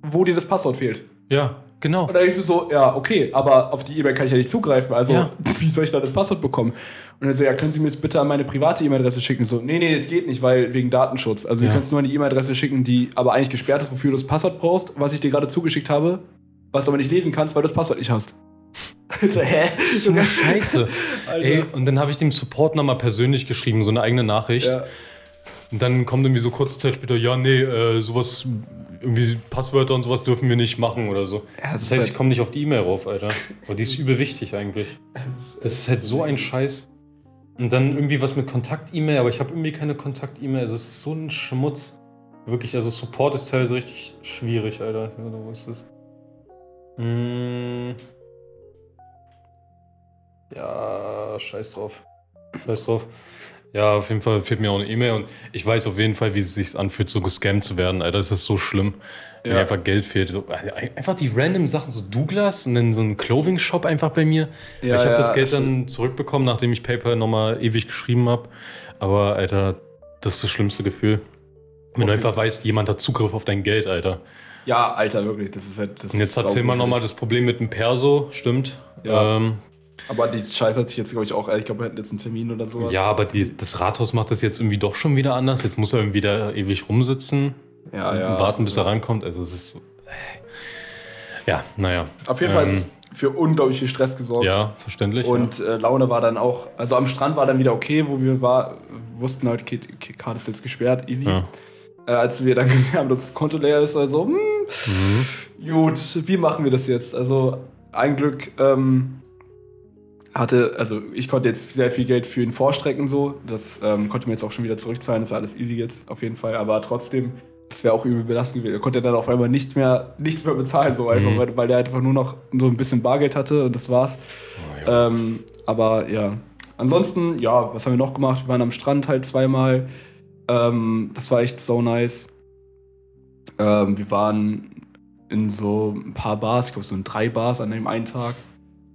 wo dir das Passwort fehlt. Ja, genau. Und dann denkst du so, ja, okay, aber auf die E-Mail kann ich ja nicht zugreifen. Also, Ja. wie soll ich da das Passwort bekommen? Und dann so, ja, können Sie mir das bitte an meine private E-Mail-Adresse schicken? So, nee, nee, das geht nicht, weil wegen Datenschutz. Also, Ja. du kannst nur an die E-Mail-Adresse schicken, die aber eigentlich gesperrt ist, wofür du das Passwort brauchst, was ich dir gerade zugeschickt habe, was du aber nicht lesen kannst, weil du das Passwort nicht hast. so, hä? So eine Scheiße. Alter. Ey, und dann habe ich dem Support nochmal persönlich geschrieben, so eine eigene Nachricht. Ja. Und dann kommt irgendwie so kurze Zeit später, ja, nee, äh, sowas, irgendwie Passwörter und sowas dürfen wir nicht machen oder so. Ja, das das heißt, halt- ich komme nicht auf die E-Mail rauf, Alter. Aber die ist übel wichtig eigentlich. Das ist halt so ein Scheiß. Und dann irgendwie was mit Kontakt-E-Mail, aber ich habe irgendwie keine Kontakt-E-Mail. Also es ist so ein Schmutz. Wirklich, also Support ist teilweise richtig schwierig, Alter. Oder wo ist das? Hm. Ja, scheiß drauf. Scheiß drauf. Ja, auf jeden Fall fehlt mir auch eine E-Mail und ich weiß auf jeden Fall, wie es sich anfühlt, so gescammt zu werden. Alter, das ist so schlimm, wenn Ja. dir einfach Geld fehlt. So, einfach die random Sachen, so Douglas und dann so ein Clothing-Shop einfach bei mir. Ja, ich habe ja, das Geld stimmt. dann zurückbekommen, nachdem ich PayPal nochmal ewig geschrieben habe. Aber, Alter, das ist das schlimmste Gefühl. Wenn du einfach weißt, jemand hat Zugriff auf dein Geld, Alter. Ja, Alter, wirklich. Das ist halt. Das Und jetzt hat saugruselig. nochmal das Problem mit dem Perso, stimmt. Ja. Ähm, Aber die Scheiße hat sich jetzt, glaube ich, auch. Ich glaube, wir hatten jetzt einen Termin oder sowas. ja, aber die, das Rathaus macht das jetzt irgendwie doch schon wieder anders. Jetzt muss er irgendwie da ewig rumsitzen. ja, ja. und warten, bis er rankommt. Also es ist so. Ja, naja. Auf jeden Fall Ähm, für unglaublich viel Stress gesorgt. Ja, verständlich. Und äh, Laune war dann auch, also am Strand war dann wieder okay, wo wir war, wussten halt, okay, okay Karte ist jetzt gesperrt, easy. Ja. Äh, als wir dann gesehen haben, dass das Konto leer ist, also, hm, Mhm. gut, wie machen wir das jetzt? Also, ein Glück ähm, hatte, also ich konnte jetzt sehr viel Geld für ihn vorstrecken, so. Das ähm, konnte mir jetzt auch schon wieder zurückzahlen, das ist alles easy jetzt, auf jeden Fall. Aber trotzdem, das wäre auch übel belastend gewesen. Er konnte dann auf einmal nicht mehr, nichts mehr bezahlen, so einfach, Mhm. weil, weil der einfach nur noch so ein bisschen Bargeld hatte und das war's. Oh, ja. Ähm, aber ja. Ansonsten, ja, was haben wir noch gemacht? Wir waren am Strand halt zweimal. Ähm, das war echt so nice. Ähm, wir waren in so ein paar Bars, ich glaube so in drei Bars an dem einen Tag.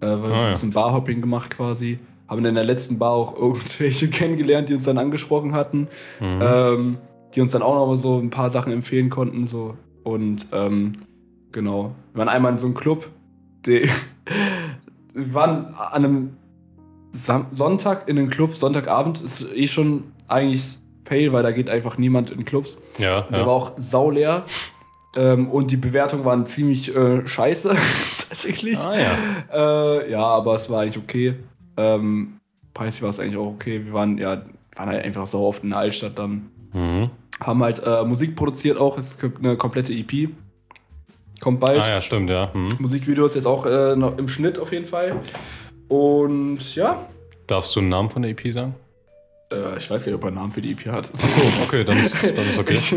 Äh, wir haben so Ah, ein ja. bisschen Barhopping gemacht quasi. Haben in der letzten Bar auch irgendwelche kennengelernt, die uns dann angesprochen hatten. Mhm. Ähm, die uns dann auch noch mal so ein paar Sachen empfehlen konnten. So. Und ähm, genau. Wir waren einmal in so einem Club. Wir waren an einem Sam Sonntag in einem Club, Sonntagabend. Ist eh schon eigentlich fail, weil da geht einfach niemand in Clubs. ja, Der war ja. auch sauleer. Ähm, und die Bewertungen waren ziemlich äh, scheiße, tatsächlich. Ah ja. Äh, ja, aber es war eigentlich okay. Ähm, preislich war es eigentlich auch okay. Wir waren ja waren halt einfach so oft in der Altstadt dann. Mhm. Haben halt äh, Musik produziert auch. Es gibt eine komplette EP. Kommt bald. Ah ja, stimmt, ja. Mhm. Musikvideos jetzt auch äh, noch im Schnitt auf jeden Fall. Und ja, Darfst du einen Namen von der EP sagen? äh, ich weiß gar nicht, ob er einen Namen für die EP hat. Achso, okay, dann ist, dann ist okay. Ich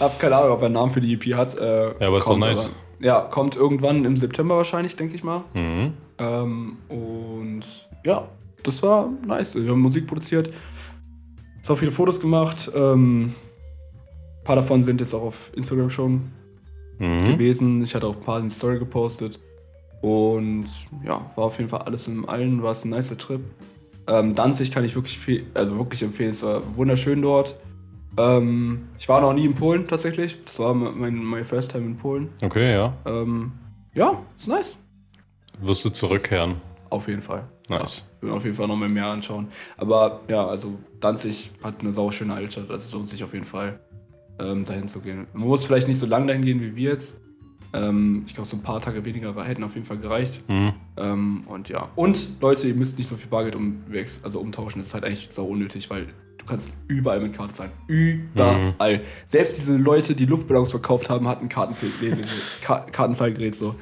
habe keine Ahnung, ob er einen Namen für die EP hat. Äh, Ja, aber ist doch kommt nice. Ja, kommt irgendwann im September wahrscheinlich, denke ich mal. Mhm. Ähm, und ja, das war nice. Wir haben Musik produziert, sau viele Fotos gemacht. Ähm, ein paar davon sind jetzt auch auf Instagram schon Mhm. gewesen. Ich hatte auch ein paar in die Story gepostet. Und ja, war auf jeden Fall alles in allem, war es ein nicer Trip. Ähm, Danzig kann ich wirklich viel, also wirklich empfehlen. Es war wunderschön dort. Ähm, ich war noch nie in Polen tatsächlich. Das war mein, mein first time in Polen. Okay, ja. Ähm, ja, ist nice. Wirst du zurückkehren. Auf jeden Fall. Nice. Ja, will auf jeden Fall noch mal mehr anschauen. Aber ja, also Danzig hat eine sauschöne Altstadt. Also es lohnt sich auf jeden Fall, ähm, dahin zu gehen. Man muss vielleicht nicht so lange dahin gehen wie wir jetzt. Ähm, ich glaube, so ein paar Tage weniger hätten auf jeden Fall gereicht. Mhm. Ähm, und ja. Und Leute, ihr müsst nicht so viel Bargeld umwegs, also umtauschen. Das ist halt eigentlich sau unnötig, weil du kannst überall mit Karte zahlen. Überall. Selbst diese Leute, die Luftballons verkauft haben, hatten Kartenzahl Ka Kartenzahlgerät so.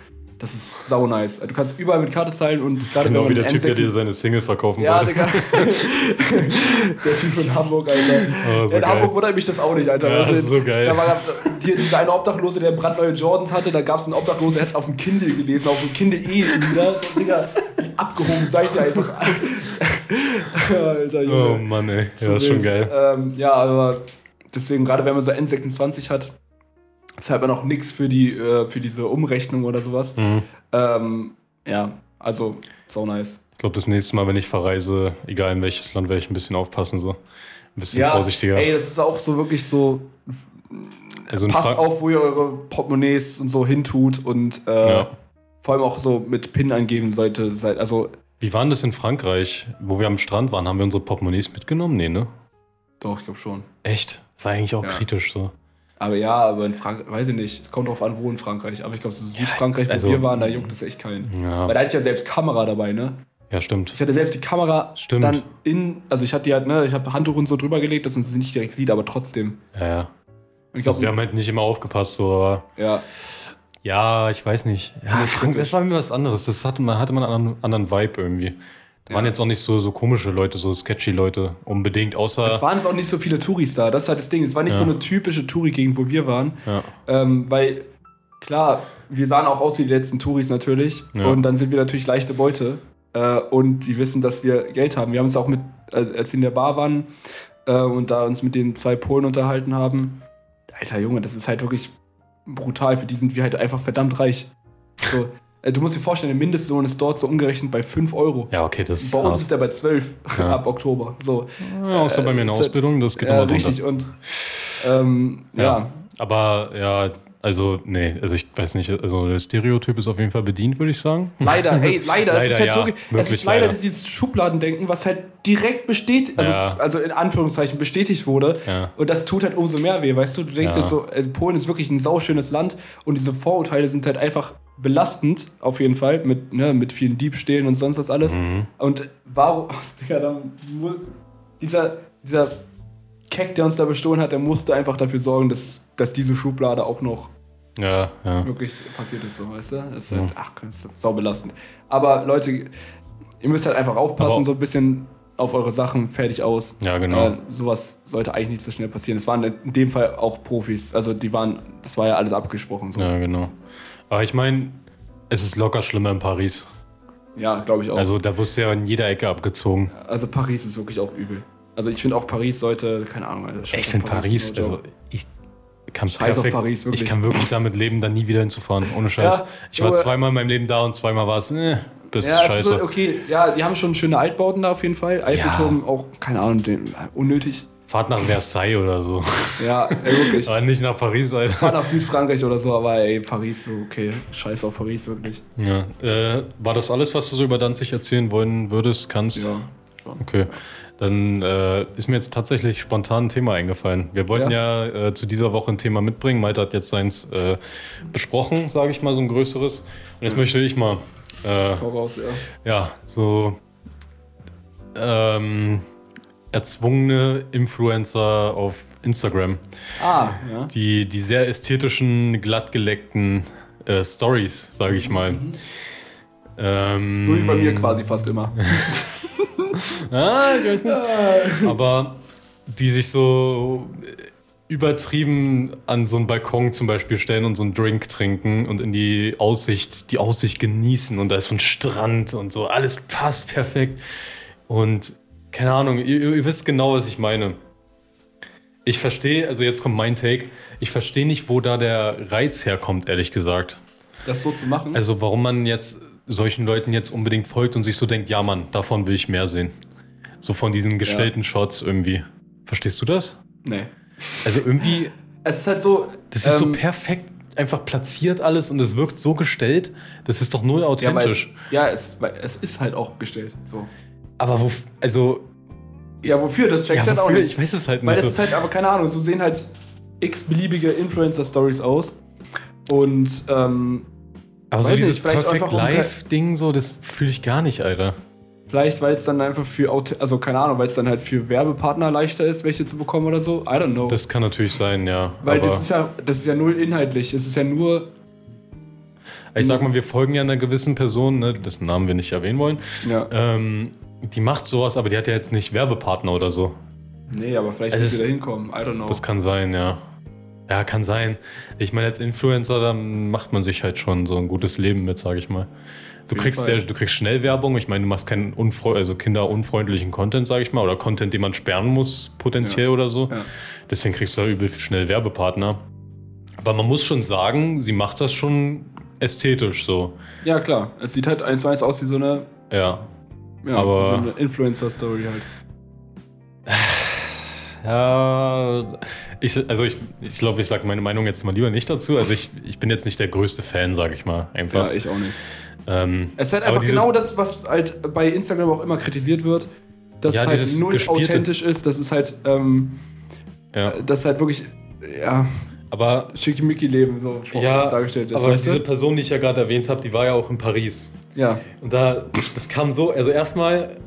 Das ist sau nice. Du kannst überall mit Karte zahlen und gerade Genau wie der Typ, der N6 dir seine Single verkaufen ja, wollte. Digga. der Typ in Hamburg, Alter. Oh, so in geil. Hamburg wundert mich das auch nicht, Alter. Ja, Also, das ist so geil. Da war hier dieser eine Obdachlose, der brandneue Jordans hatte, da gab es einen Obdachlosen, der hat auf dem Kindle gelesen, auf dem Kindle E wieder. So, Digga, wie abgehoben seid ihr einfach. Alter, Junge. Oh Mann, ey. Ja, ist schon geil. Ähm, ja, aber deswegen, gerade wenn man so N26 hat, zahlt man auch nichts für, die, äh, für diese Umrechnung oder sowas. Mhm. Ähm, ja, also, so nice. Ich glaube, das nächste Mal, wenn ich verreise, egal in welches Land, werde ich ein bisschen aufpassen. So. Ein bisschen vorsichtiger. Ey, das ist auch so wirklich so, also passt Frank- auf, wo ihr eure Portemonnaies und so hintut und äh, Ja. vor allem auch so mit PIN eingeben Leute seid. Also, Wie war denn das in Frankreich? Wo wir am Strand waren, haben wir unsere Portemonnaies mitgenommen? Nee, ne? doch, ich glaube schon. Echt? Das war eigentlich auch Ja. kritisch so. Aber ja, aber in Frankreich, weiß ich nicht, es kommt drauf an, wo in Frankreich. Aber ich glaube, so Südfrankreich, wo also- wir waren, da juckt es echt keinen. Ja, Weil da hatte ich ja selbst Kamera dabei, ne? ja stimmt. Ich hatte selbst die Kamera Stimmt. dann in, also ich hatte die halt, ne, ich habe Handtuch und so drüber gelegt, dass man sie nicht direkt sieht, aber trotzdem. Ja, ja. Und ich Also glaube, wir haben halt nicht immer aufgepasst, so, aber ja, ja, ich weiß nicht. Ja, Frank, das war mir was anderes. Das hatte man, hatte man einen anderen, anderen Vibe irgendwie. Da waren Ja. jetzt auch nicht so, so komische Leute, so sketchy Leute, unbedingt, außer. es waren jetzt auch nicht so viele Touris da, das ist halt das Ding. Es war nicht Ja. so eine typische Touri-Gegend, wo wir waren. ja. Ähm, weil, klar, wir sahen auch aus wie die letzten Touris natürlich. Und dann sind wir natürlich leichte Beute. Äh, und die wissen, dass wir Geld haben. Wir haben uns auch mit als sie in der Bar waren äh, und da uns mit den zwei Polen unterhalten haben. Alter Junge, das ist halt wirklich brutal. Für die sind wir halt einfach verdammt reich. So, du musst dir vorstellen, der Mindestlohn ist dort so umgerechnet bei 5 Euro. Ja, okay, das Bei uns hart. ist der bei 12 Ja. ab Oktober. So. ja, außer bei mir in der äh, Ausbildung, das geht Ja, nochmal richtig. Und ähm, ja. Ja. Aber ja, also, nee, also ich weiß nicht, also der Stereotyp ist auf jeden Fall bedient, würde ich sagen. Leider, ey, leider. es Leider, ist halt ja, wirklich, es ist leider leider. dieses Schubladendenken, was halt direkt bestätigt, also, Ja. also in Anführungszeichen bestätigt wurde. Ja. Und das tut halt umso mehr weh, weißt du? Du denkst Ja. jetzt so, äh, Polen ist wirklich ein sauschönes Land und diese Vorurteile sind halt einfach belastend, auf jeden Fall, mit, ne, mit vielen Diebstählen und sonst was alles. Mhm. Und warum, Digga, dann, dieser, dieser Keck, der uns da bestohlen hat, der musste einfach dafür sorgen, dass, dass diese Schublade auch noch Ja, ja. wirklich passiert ist, so, weißt du? Das ist halt, ach, das ist sau belastend. Aber Leute, ihr müsst halt einfach aufpassen, Aber- so ein bisschen auf eure Sachen, fertig aus. Ja, genau. Äh, sowas sollte eigentlich nicht so schnell passieren. Es waren in dem Fall auch Profis, also die waren, das war ja alles abgesprochen. So. Ja, Ja, genau. Aber ich meine, es ist locker schlimmer in Paris. glaube ich auch. Also, Also da wirst du ja in jeder Ecke abgezogen. Paris ist wirklich auch übel. Also ich finde auch Paris sollte, keine Ahnung, also Ich finde Paris, no also ich kann Scheiß perfekt, Paris, wirklich. ich kann wirklich damit leben, da nie wieder hinzufahren, ohne Scheiß. Ja, ich war zweimal in meinem Leben da und zweimal war es, äh, das Ja, ist scheiße. so, okay, ja, die haben schon schöne Altbauten da auf jeden Fall. Eiffelturm auch, keine Ahnung, den, unnötig. Fahrt nach Versailles oder so. Ja, ey, wirklich. Aber nicht nach Paris, Alter. Fahr nach Südfrankreich oder so, aber ey, Paris, so, okay. Scheiß auf Paris, wirklich. Ja. Äh, war das alles, was du so über Danzig erzählen wollen würdest, kannst? Ja. schon. Okay. Dann äh, ist mir jetzt tatsächlich spontan ein Thema eingefallen. Wir wollten ja, äh, zu dieser Woche ein Thema mitbringen. Malte hat jetzt seins äh, besprochen, sage ich mal, so ein größeres. Und jetzt möchte ich mal, äh, Hau raus, ja. ja, so ähm, erzwungene Influencer auf Instagram, Ah, ja. die, die sehr ästhetischen, glattgeleckten äh, Stories, sage ich mal. Ähm, So wie bei mir quasi fast immer. Ah, ich weiß nicht. Aber die sich so übertrieben an so einen Balkon zum Beispiel stellen und so einen Drink trinken und in die Aussicht, die Aussicht genießen und da ist so ein Strand und so, alles passt perfekt. Und keine Ahnung, ihr, ihr wisst genau, was ich meine. Ich verstehe, also jetzt kommt mein Take, ich verstehe nicht, wo da der Reiz herkommt, ehrlich gesagt. Das so zu machen. Also warum man jetzt solchen Leuten jetzt unbedingt folgt und sich so denkt, ja Mann, davon will ich mehr sehen. So von diesen gestellten Shots irgendwie. Verstehst du das? nee. Also irgendwie, Es ist halt so. das ist so ähm, perfekt einfach platziert alles und es wirkt so gestellt. Das ist doch null ja, weil es, authentisch. ja es, weil es ist halt auch gestellt. So. Aber wo, also, Ja, wofür? Das check ja, ich halt auch nicht. ich weiß es halt Weil nicht das ist so. halt, aber keine Ahnung, so sehen halt x-beliebige Influencer-Stories aus. Und ähm, Aber so dieses nicht, vielleicht Perfect Life-Ding so, das fühle ich gar nicht, Alter. vielleicht, weil es dann einfach für, also keine Ahnung, weil es dann halt für Werbepartner leichter ist, welche zu bekommen oder so. I don't know. Das kann natürlich sein, ja. weil das ist ja, das ist ja null inhaltlich. Es ist ja nur, ich sag mal, wir folgen ja einer gewissen Person, ne, dessen Namen wir nicht erwähnen wollen. ja. Ähm, die macht sowas, aber die hat ja jetzt nicht Werbepartner oder so. Nee, aber vielleicht Also wird es- sie da hinkommen. I don't know. Das kann sein, ja. Ja, kann sein. Ich meine, als Influencer, dann macht man sich halt schon so ein gutes Leben mit, sage ich mal. Du kriegst, ja, du kriegst schnell Werbung. Ich meine, du machst keinen unfreu also kinderunfreundlichen Content, sage ich mal, oder Content, den man sperren muss, potenziell Ja. oder so. Ja. Deswegen kriegst du da übel schnell Werbepartner. Aber man muss schon sagen, sie macht das schon ästhetisch so. Ja, klar. Es sieht halt eins zu eins aus wie so eine, Ja. Ja, Aber- so eine Influencer-Story halt. Ja, ich, also ich, ich glaube, ich sage meine Meinung jetzt mal lieber nicht dazu. Also ich, ich bin jetzt nicht der größte Fan, sage ich mal. Einfach. Ja, ich auch nicht. ähm, Es ist halt einfach diese- genau das, was halt bei Instagram auch immer kritisiert wird. Dass Ja, es halt null Gespielte. authentisch ist, dass es halt, ähm, Ja. dass es halt wirklich, ja, Aber schickimicki-Leben so Ja, dargestellt ist. aber diese Person, die ich ja gerade erwähnt habe, die war ja auch in Paris. ja. Und da, das kam so, also erstmal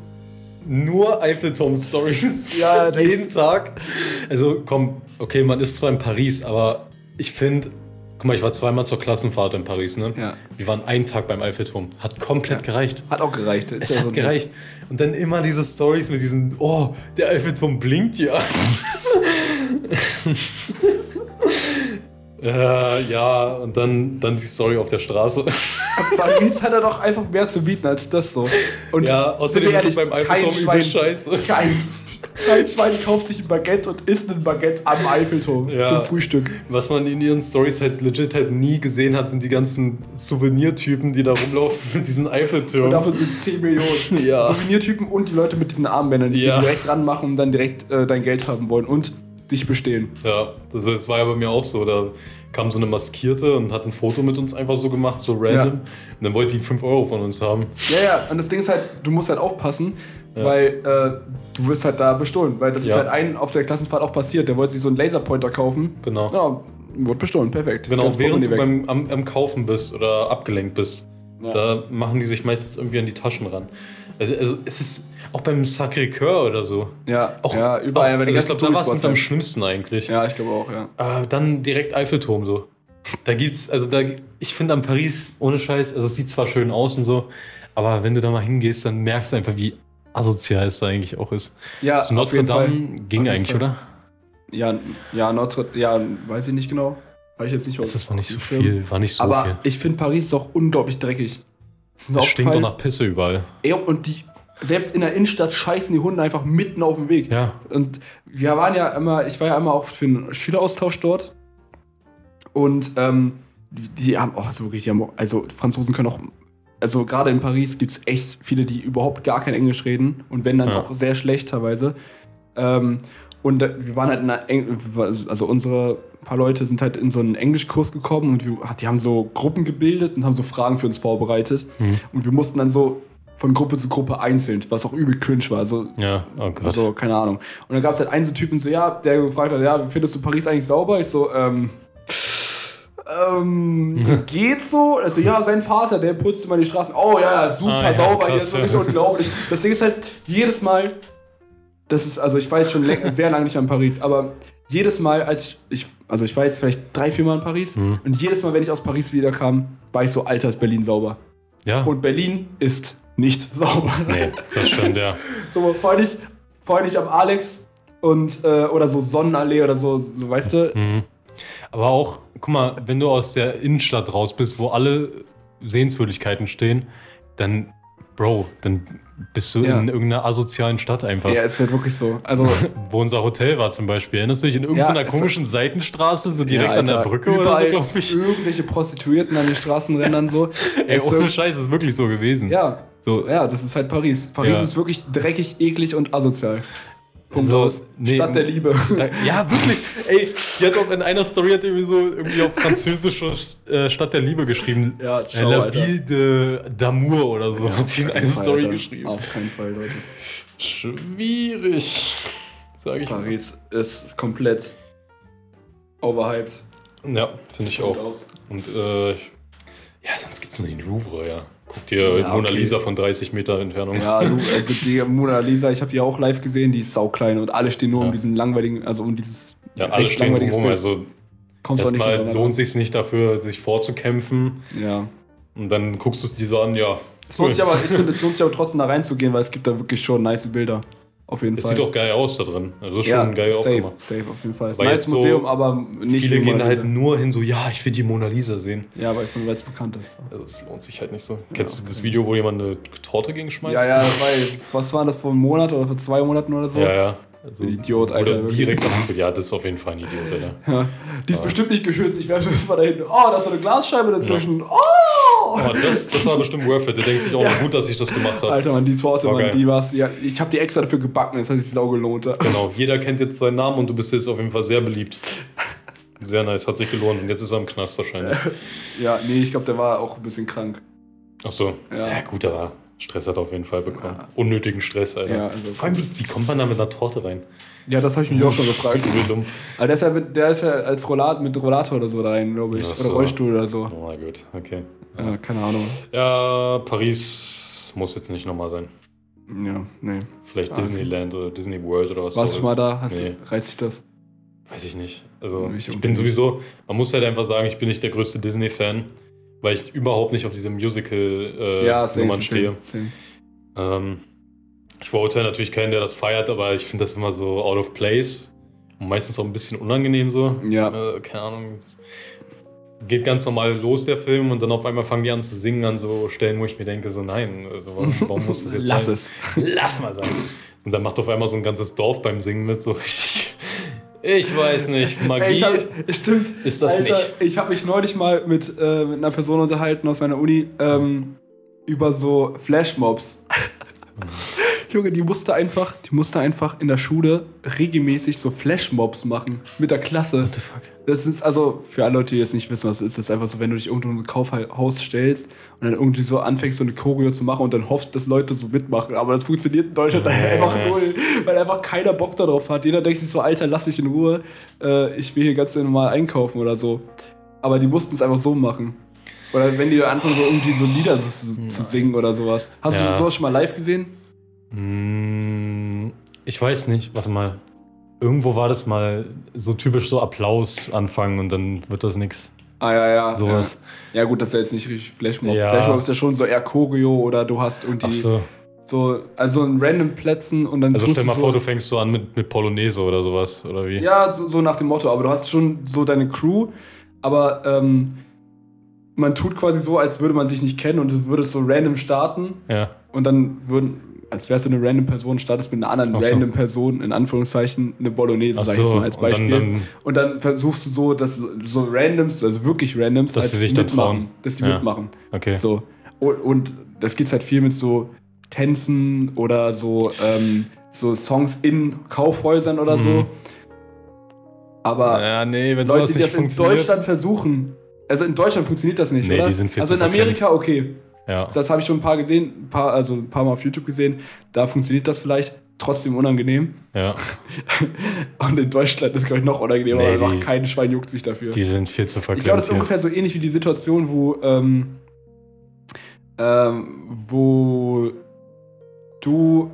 nur Eiffelturm-Stories. Ja, jeden Tag. Also komm, okay, man ist zwar in Paris, aber ich finde, guck mal, ich war zweimal zur Klassenfahrt in Paris, ne? Ja. Wir waren einen Tag beim Eiffelturm. Hat komplett gereicht. Hat auch gereicht. Ist Es ja hat so gereicht. Und dann immer diese Stories mit diesen, oh, der Eiffelturm blinkt ja. Äh, ja, und dann, dann die Story auf der Straße. Paris hat er doch einfach mehr zu bieten als das so. Und Ja, außerdem ist es beim Eiffelturm übel scheiße. Kein, kein Schwein kauft sich ein Baguette und isst ein Baguette am Eiffelturm Ja. zum Frühstück. Was man in ihren Stories halt legit halt nie gesehen hat, sind die ganzen Souvenirtypen, die da rumlaufen mit diesen Und Eiffeltürmen. dafür sind 10 Millionen. Ja. Souvenirtypen und die Leute mit diesen Armbändern, die Ja. sie direkt ranmachen und dann direkt äh, dein Geld haben wollen und dich bestehen. Ja, das, das war ja bei mir auch so. Da kam so eine Maskierte und hat ein Foto mit uns einfach so gemacht, so random. Ja. Und dann wollte die 5 Euro von uns haben. Ja, ja, und das Ding ist halt, du musst halt aufpassen, weil äh, du wirst halt da bestohlen. Weil das ist Ja. halt ein auf der Klassenfahrt auch passiert. Der wollte sich so einen Laserpointer kaufen. Genau. Ja, wurde bestohlen, perfekt. Genau, Ganz während du beim, am, am Kaufen bist oder abgelenkt bist, Ja. da machen die sich meistens irgendwie an die Taschen ran. Also, also es ist auch beim Sacré-Cœur oder so. Ja, Auch, ja überall. auch, also ich glaube, da war es mit am halt. schlimmsten eigentlich. Ja, ich glaube auch, ja. Äh, dann direkt Eiffelturm so. Da gibt's, also da, ich finde an Paris, ohne Scheiß, also es sieht zwar schön aus und so, aber wenn du da mal hingehst, dann merkst du einfach, wie asozial es da eigentlich auch ist. Ja, So auf jeden Notre Dame ging eigentlich, Fall. oder? Ja, ja, Notre ja, weiß ich nicht genau. Habe ich jetzt nicht Das war nicht so viel, war nicht so Aber viel. ich finde Paris auch unglaublich dreckig. Es stinkt doch nach Pisse überall. Ey, und die, selbst in der Innenstadt scheißen die Hunde einfach mitten auf dem Weg. Ja. Und wir waren ja immer, ich war ja immer auch für einen Schüleraustausch dort. Und ähm, die, die haben auch so wirklich, haben also Franzosen können auch, also gerade in Paris gibt es echt viele, die überhaupt gar kein Englisch reden und wenn dann Ja. auch sehr schlecht teilweise. Ähm, und wir waren halt in einer, Eng also unsere paar Leute sind halt in so einen Englischkurs gekommen und wir, die haben so Gruppen gebildet und haben so Fragen für uns vorbereitet. Mhm. Und wir mussten dann so von Gruppe zu Gruppe einzeln, was auch übel cringe war. Also Ja, oh Gott. also, keine Ahnung. Und dann gab es halt einen so Typen, so, ja, der gefragt hat, ja, wie findest du Paris eigentlich sauber? Ich so, ähm, ähm, geht so? Also, ja, sein Vater, der putzt immer die Straßen. Oh, ja, super Ah, ja, sauber, hier krass, ist so ja. unglaublich. Das Ding ist halt, jedes Mal, das ist, also, ich war jetzt schon sehr lange nicht an Paris, aber jedes Mal, als ich, ich, also, ich war jetzt vielleicht drei, vier Mal in Paris Mhm. und jedes Mal, wenn ich aus Paris wiederkam, war ich so, Alter, ist Berlin sauber. ja. Und Berlin ist nicht sauber. nee, das stimmt, ja. So, vorhin nicht, vorhin nicht am Alex und äh, oder so Sonnenallee oder so, so weißt du. Mhm. Aber auch, guck mal, wenn du aus der Innenstadt raus bist, wo alle Sehenswürdigkeiten stehen, dann, Bro, dann bist du Ja. in irgendeiner asozialen Stadt einfach. Ja, ist halt wirklich so. Also Wo unser Hotel war zum Beispiel. Erinnerst du dich? In irgendeiner Ja, komischen Seitenstraße, so direkt ja, an der Brücke oder so, glaube ich. Irgendwelche Prostituierten an den Straßenrändern so. Ey, ohne so- Scheiß, ist wirklich so gewesen. ja, So, ja, das ist halt Paris. Paris ist wirklich dreckig, eklig und asozial. Punkt Also, aus. nee, Stadt der Liebe. Da, ja, wirklich. Ey, die hat auch in einer Story hat irgendwie so irgendwie auf Französisch äh, Stadt der Liebe geschrieben. Ja, ciao, La Alter. Ville de d'amour oder so hat sie in eine Story Alter, geschrieben. Auf keinen Fall, Leute. Schwierig. Sag ich mal. Paris ist komplett overhyped. Ja, finde ich auch. Punkt aus. Und äh, ja, sonst gibt es nur den Louvre, ja. Guck dir Ja, Mona okay. Lisa von 30 Meter Entfernung. Ja, du, also die Mona Lisa, ich habe die auch live gesehen, die ist sauklein und alle stehen nur um Ja. diesen langweiligen, also um dieses Ja, alle stehen. Bild. Also Kommst nicht erstmal dran lohnt sich nicht dafür, sich vorzukämpfen. Ja. Und dann guckst du es dir so an, ja. Es lohnt sich aber, ich finde, es lohnt sich aber trotzdem da reinzugehen, weil es gibt da wirklich schon nice Bilder. Auf jeden Es Fall. sieht auch geil aus da drin. Also ist ja, schon geil safe, aufgemacht. safe, auf jeden Fall. Ist ein nice so Museum, aber nicht Viele gehen halt nur hin, so, ja, ich will die Mona Lisa sehen. Ja, weil es bekannt ist. Also es lohnt sich halt nicht so. Kennst du das Video, wo jemand eine Torte gegen schmeißt? Ja, ja, weil, was war das vor einem Monat oder vor zwei Monaten oder so? Ja, ja. Also, Ein Idiot, Alter, Oder direkt am Ja, das ist auf jeden Fall ein Idiot, Alter. Ja. Die ist bestimmt nicht geschützt, ich werfe das mal dahin. Oh, da ist so eine Glasscheibe dazwischen. Oh! Aber das, das war bestimmt worth it. Der denkt sich auch gut, dass ich das gemacht habe. Alter, Mann, die Torte, Mann, geil. die war's. Ja, ich habe die extra dafür gebacken, das hat sich sau gelohnt. Genau, jeder kennt jetzt seinen Namen und du bist jetzt auf jeden Fall sehr beliebt. Sehr nice, hat sich gelohnt und jetzt ist er im Knast wahrscheinlich. Ja, nee, ich glaube, der war auch ein bisschen krank. Ach so. Ja. Ja, gut, aber Stress hat er auf jeden Fall bekommen. Unnötigen Stress, Alter. Ja, also- Vor allem, wie, wie kommt man da mit einer Torte rein? Ja, das habe ich mich auch schon Das gefragt. ist übel dumm. Aber der ist ja, mit- der ist ja als Rollat mit Rollator oder so rein, glaube ich. Ach Oder so. Rollstuhl oder so. Oh mein Gott, okay. Ja, keine Ahnung. Ja, Paris muss jetzt nicht nochmal sein. Ja, nee. Vielleicht Ah, Disneyland oder Disney World oder was. Warst du schon mal da? Hast Nee. du, reizt sich das? Weiß ich nicht. Also ich bin sowieso, man muss halt einfach sagen, ich bin nicht der größte Disney-Fan, weil ich überhaupt nicht auf diese Musical-Nummern stehe. same. Ähm, ich verurteile natürlich keinen, der das feiert, aber ich finde das immer so out of place. Und meistens auch ein bisschen unangenehm so. Ja. Äh, keine Ahnung. das Geht ganz normal los, der Film, und dann auf einmal fangen die an zu singen an so Stellen, wo ich mir denke, so nein, also warum, muss das jetzt Lass sein? es. Lass mal sein. Und dann macht auf einmal so ein ganzes Dorf beim Singen mit, so richtig. Ich weiß nicht, Magie. Ich hab, stimmt. ist das nicht. Ich habe mich neulich mal mit, äh, mit einer Person unterhalten aus meiner Uni ähm, über so Flashmobs. Junge, die musste einfach, die musste einfach in der Schule regelmäßig so Flashmobs machen mit der Klasse. What the fuck? Das ist also für alle Leute, die jetzt nicht wissen, was es ist, das ist einfach so, wenn du dich irgendwo in ein Kaufhaus stellst und dann irgendwie so anfängst, so eine Choreo zu machen und dann hoffst, dass Leute so mitmachen. Aber das funktioniert in Deutschland einfach null, weil einfach keiner Bock darauf hat. Jeder denkt sich so, Alter, lass mich in Ruhe, äh, ich will hier ganz normal einkaufen oder so. Aber die mussten es einfach so machen. Oder wenn die anfangen, so irgendwie so Lieder so, so, zu singen oder sowas. Hast Ja. du sowas schon mal live gesehen? Mm, Ich weiß nicht, warte mal. Irgendwo war das mal so typisch so Applaus anfangen und dann wird das nix. Ah, ja, ja. Sowas. Ja, ja gut, das ist ja jetzt nicht richtig Flashmob. Ja. Flashmob ist ja schon so eher Choreo oder du hast irgendwie Ach so. so, also in random Plätzen und dann Also stell mal so, vor, du fängst so an mit, mit Polonaise oder sowas, oder wie? Ja, so, so nach dem Motto, aber du hast schon so deine Crew, aber ähm, man tut quasi so, als würde man sich nicht kennen und du würdest so random starten Ja. und dann würden, als wärst du eine random Person, startest mit einer anderen so. random Person, in Anführungszeichen, eine Bolognese, Ach sag ich jetzt so, mal als und dann- Beispiel. dann- und dann versuchst du so, dass so Randoms, also wirklich Randoms, Dass die sich trauen. dass die Ja. mitmachen. Okay. So. Und, und das gibt's halt viel mit so Tänzen oder so, ähm, so Songs in Kaufhäusern oder so. Mhm. Aber Ja, nee, wenn Leute, sowas die das in. Deutschland versuchen, also in Deutschland funktioniert das nicht, Nee, oder? die sind viel also zu in Amerika okay, Ja. das habe ich schon ein paar gesehen, ein paar, also ein paar Mal auf YouTube gesehen, da funktioniert das vielleicht, trotzdem unangenehm. ja. Und in Deutschland ist glaube ich noch unangenehmer, Nee, weil die- kein Schwein juckt sich dafür. Die sind viel zu Ich verklemmt. glaube, das ist ungefähr so ähnlich wie die Situation, wo, ähm, ähm, wo du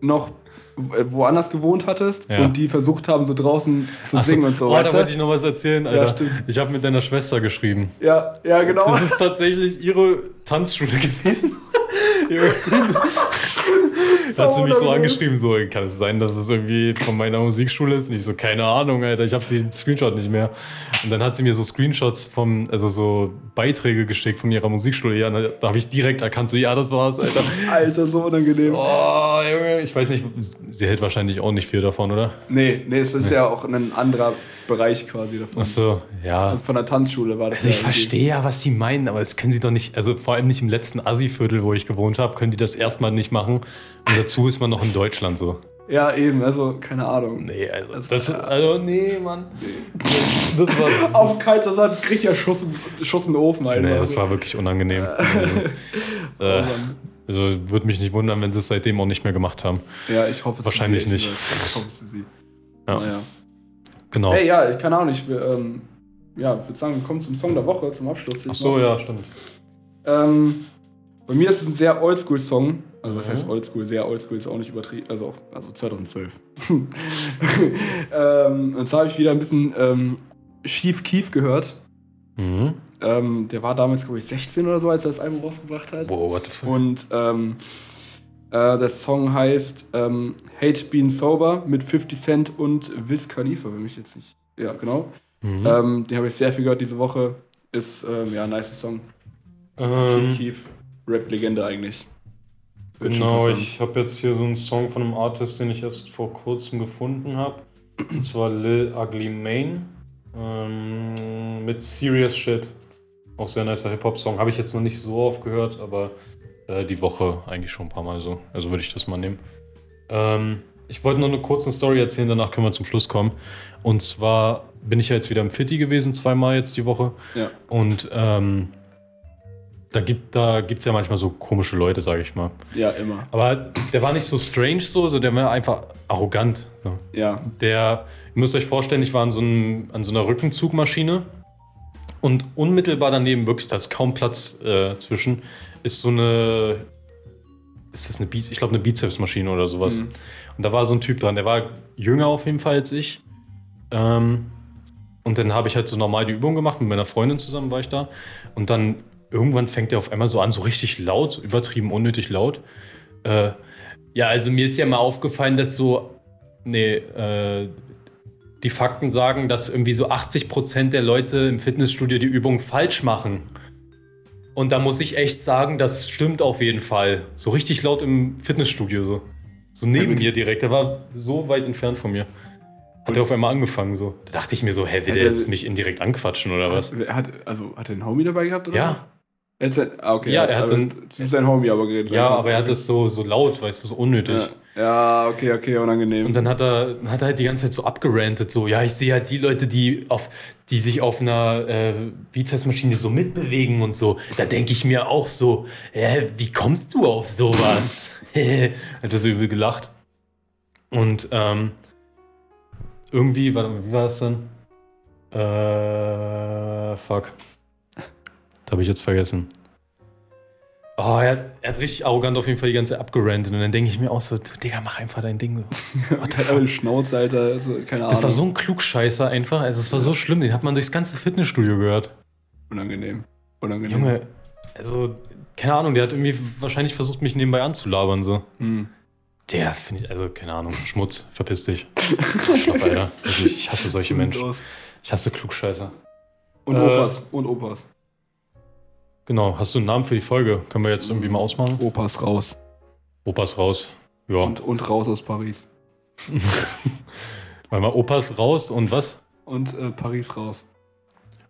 noch woanders gewohnt hattest Ja. und die versucht haben, so draußen zu Ach so. singen und so. Oh, da wollte ich noch was erzählen, Alter. stimmt. ich habe mit deiner Schwester geschrieben. ja, ja, genau. Das ist tatsächlich ihre Tanzschule gewesen. hat sie mich so angeschrieben, so, kann es sein, dass es irgendwie von meiner Musikschule ist? Nicht so, keine Ahnung, Alter, ich habe den Screenshot nicht mehr. Und dann hat sie mir so Screenshots vom, also so Beiträge geschickt von ihrer Musikschule. Ja, da, habe ich direkt erkannt, so, ja, das war's, Alter. Alter, so unangenehm. Oh, Junge, ich weiß nicht, sie hält wahrscheinlich auch nicht viel davon, oder? Nee, nee, es ist ja auch ein anderer Bereich quasi davon. Ach so, ja. Also von der Tanzschule war das Also ich irgendwie. verstehe ja, was sie meinen, aber das können sie doch nicht, also vor allem nicht im letzten Assi-Viertel, wo ich gewohnt habe, können die das erstmal nicht machen. Und dazu ist man noch in Deutschland so. Ja, eben, also keine Ahnung. Nee, also das, also nee, Mann. Das war, Auf kalter Sand kriegt ja Schuss, Schuss in den Ofen, Alter. nee, das war wirklich unangenehm. Also, äh, Mann. also würde mich nicht wundern, wenn sie es seitdem auch nicht mehr gemacht haben. Ja, ich hoffe es Wahrscheinlich nicht. Ich hoffe es sie. Ja. Naja. Genau. Hey, ja, ich keine Ahnung, ich ähm, ja, würde sagen, wir kommen zum Song der Woche, zum Abschluss. Ach so, ja, stimmt. Ähm, bei mir ist es ein sehr oldschool-Song. Also, was Mhm. heißt oldschool? Sehr oldschool ist auch nicht übertrieben. Also, also 2012. ähm, und zwar habe ich wieder ein bisschen ähm, Chief Keef gehört. Mhm. Ähm, der war damals, glaube ich, 16 oder so, als er das Album rausgebracht hat. Wow, what the fuck? Und ähm, äh, der Song heißt ähm, Hate Being Sober mit 50 Cent und Wiz Khalifa, wenn mich jetzt nicht. Ja, genau. Mhm. Ähm, den habe ich sehr viel gehört diese Woche. Ist ähm, ja ein nice Song. Ähm, Keef, Rap-Legende eigentlich. Schon Genau, ich habe jetzt hier so einen Song von einem Artist, den ich erst vor kurzem gefunden habe. Und zwar Lil Ugly Mane. Ähm, mit Serious Shit. Auch sehr nicer Hip-Hop-Song. Habe ich jetzt noch nicht so oft gehört, aber äh, die Woche eigentlich schon ein paar Mal so. Also würde ich das mal nehmen. Ähm, ich wollte noch eine kurze Story erzählen, danach können wir zum Schluss kommen. Und zwar bin ich ja jetzt wieder im Fitti gewesen, zweimal jetzt die Woche. Ja. Und ähm, da gibt da gibt's ja manchmal so komische Leute, sage ich mal. ja, immer. Aber der war nicht so strange so, so der war einfach arrogant. So. Ja. Der, ihr müsst euch vorstellen, ich war an so, einem, an so einer Rückenzugmaschine und unmittelbar daneben, wirklich, da ist kaum Platz äh, zwischen, ist so eine, ist das eine, Bi ich glaube eine Bizepsmaschine oder sowas. Mhm. Und da war so ein Typ dran, der war jünger auf jeden Fall als ich. Ähm, und dann habe ich halt so normal die Übung gemacht, mit meiner Freundin zusammen war ich da. Und dann irgendwann fängt er auf einmal so an, so richtig laut, übertrieben unnötig laut. Äh, ja, also mir ist ja mal aufgefallen, dass so, nee, äh, die Fakten sagen, dass irgendwie so 80% der Leute im Fitnessstudio die Übung falsch machen. Und da muss ich echt sagen, das stimmt auf jeden Fall. So richtig laut im Fitnessstudio so. So neben mir direkt. Der war so weit entfernt von mir. Hat er auf einmal angefangen so. Da dachte ich mir so, hä, will Hat der er- jetzt mich indirekt anquatschen oder was? Er Hat, also, hat er einen Homie dabei gehabt? Oder? Ja, Er hat sein, ah, okay. Ja, er hat aber dann- zu seinem Homie aber geredet. ja, aber er hat das so, so laut, weißt du, so unnötig. Ja, ja okay, okay, unangenehm. Und dann hat er, hat er halt die ganze Zeit so abgerantet, so, ja, ich sehe halt die Leute, die, auf, die sich auf einer äh, Bizepsmaschine so mitbewegen und so. Da denke ich mir auch so, äh, wie kommst du auf sowas? hat er so übel gelacht. Und ähm, irgendwie, warte mal, wie war das denn? Äh, fuck. Das habe ich jetzt vergessen. Oh, er, hat- er hat richtig arrogant auf jeden Fall die ganze Zeit abgerantet. Und dann denke ich mir auch so, Digga, mach einfach dein Ding. Hat eine Schnauze, Alter. Also, keine Ahnung. Das war so ein Klugscheißer einfach. Also es war so schlimm, den hat man durchs ganze Fitnessstudio gehört. unangenehm. Unangenehm. Junge, also, keine Ahnung, der hat irgendwie wahrscheinlich versucht, mich nebenbei anzulabern. So. Hm. Der finde ich, also, keine Ahnung, Schmutz, verpiss dich. Arschloch, Alter. Wirklich, Ich hasse solche Menschen. Ich hasse Klugscheißer. Und Äh, Opas. Und Opas. Genau, hast du einen Namen für die Folge? Können wir jetzt irgendwie mal ausmachen? Opas raus. Opas raus. Ja, Und, und raus aus Paris. mal Opas raus und was? Und äh, Paris raus.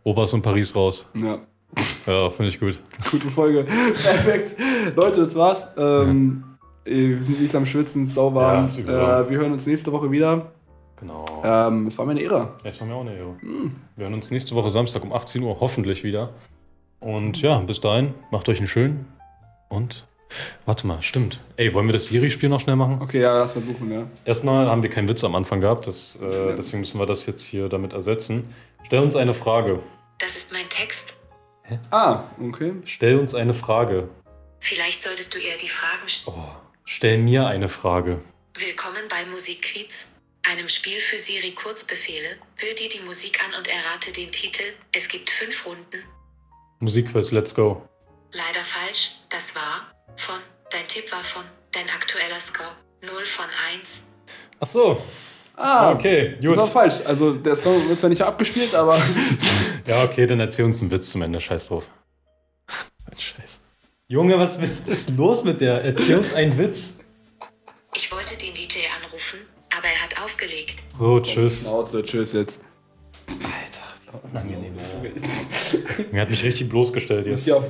Opas und Paris raus. Ja. Ja, finde ich gut. Gute Folge. Perfekt. Leute, das war's. Ähm, äh, Wir sind nicht am Schwitzen, es sauwarm. Ja, äh, wir hören uns nächste Woche wieder. Genau. Ähm, es war mir eine Ehre. Das war mir auch eine Ehre. Hm. Wir hören uns nächste Woche Samstag um 18 Uhr hoffentlich wieder. Und ja, bis dahin, macht euch einen schönen. Und warte mal, stimmt. Ey, wollen wir das Siri-Spiel noch schnell machen? Okay, ja, lass versuchen, ja. Erstmal haben wir keinen Witz am Anfang gehabt, das, äh, deswegen müssen wir das jetzt hier damit ersetzen. Stell uns eine Frage. Das ist mein Text. Ah, okay. Stell uns eine Frage. Vielleicht solltest du eher die Fragen stellen. Oh, stell mir eine Frage. Willkommen bei Musikquiz, einem Spiel für Siri Kurzbefehle. Hör dir die Musik an und errate den Titel. Es gibt fünf Runden. Musikquiz, let's go. Leider falsch, das war von. Dein Tipp war von. Dein aktueller Score 0 von 1. Ach so, Ah, okay, Das war gut. falsch. Also, der Song wird zwar nicht abgespielt, aber. Ja, okay, dann erzähl uns einen Witz zum Ende. Scheiß drauf. Ein Scheiß. Junge, was ist los mit der? Erzähl uns einen Witz. Ich wollte den DJ anrufen, aber er hat aufgelegt. So, tschüss. Schnauze, tschüss jetzt. Alter, wie unangenehm. Mir hat mich richtig bloßgestellt jetzt. Hier auf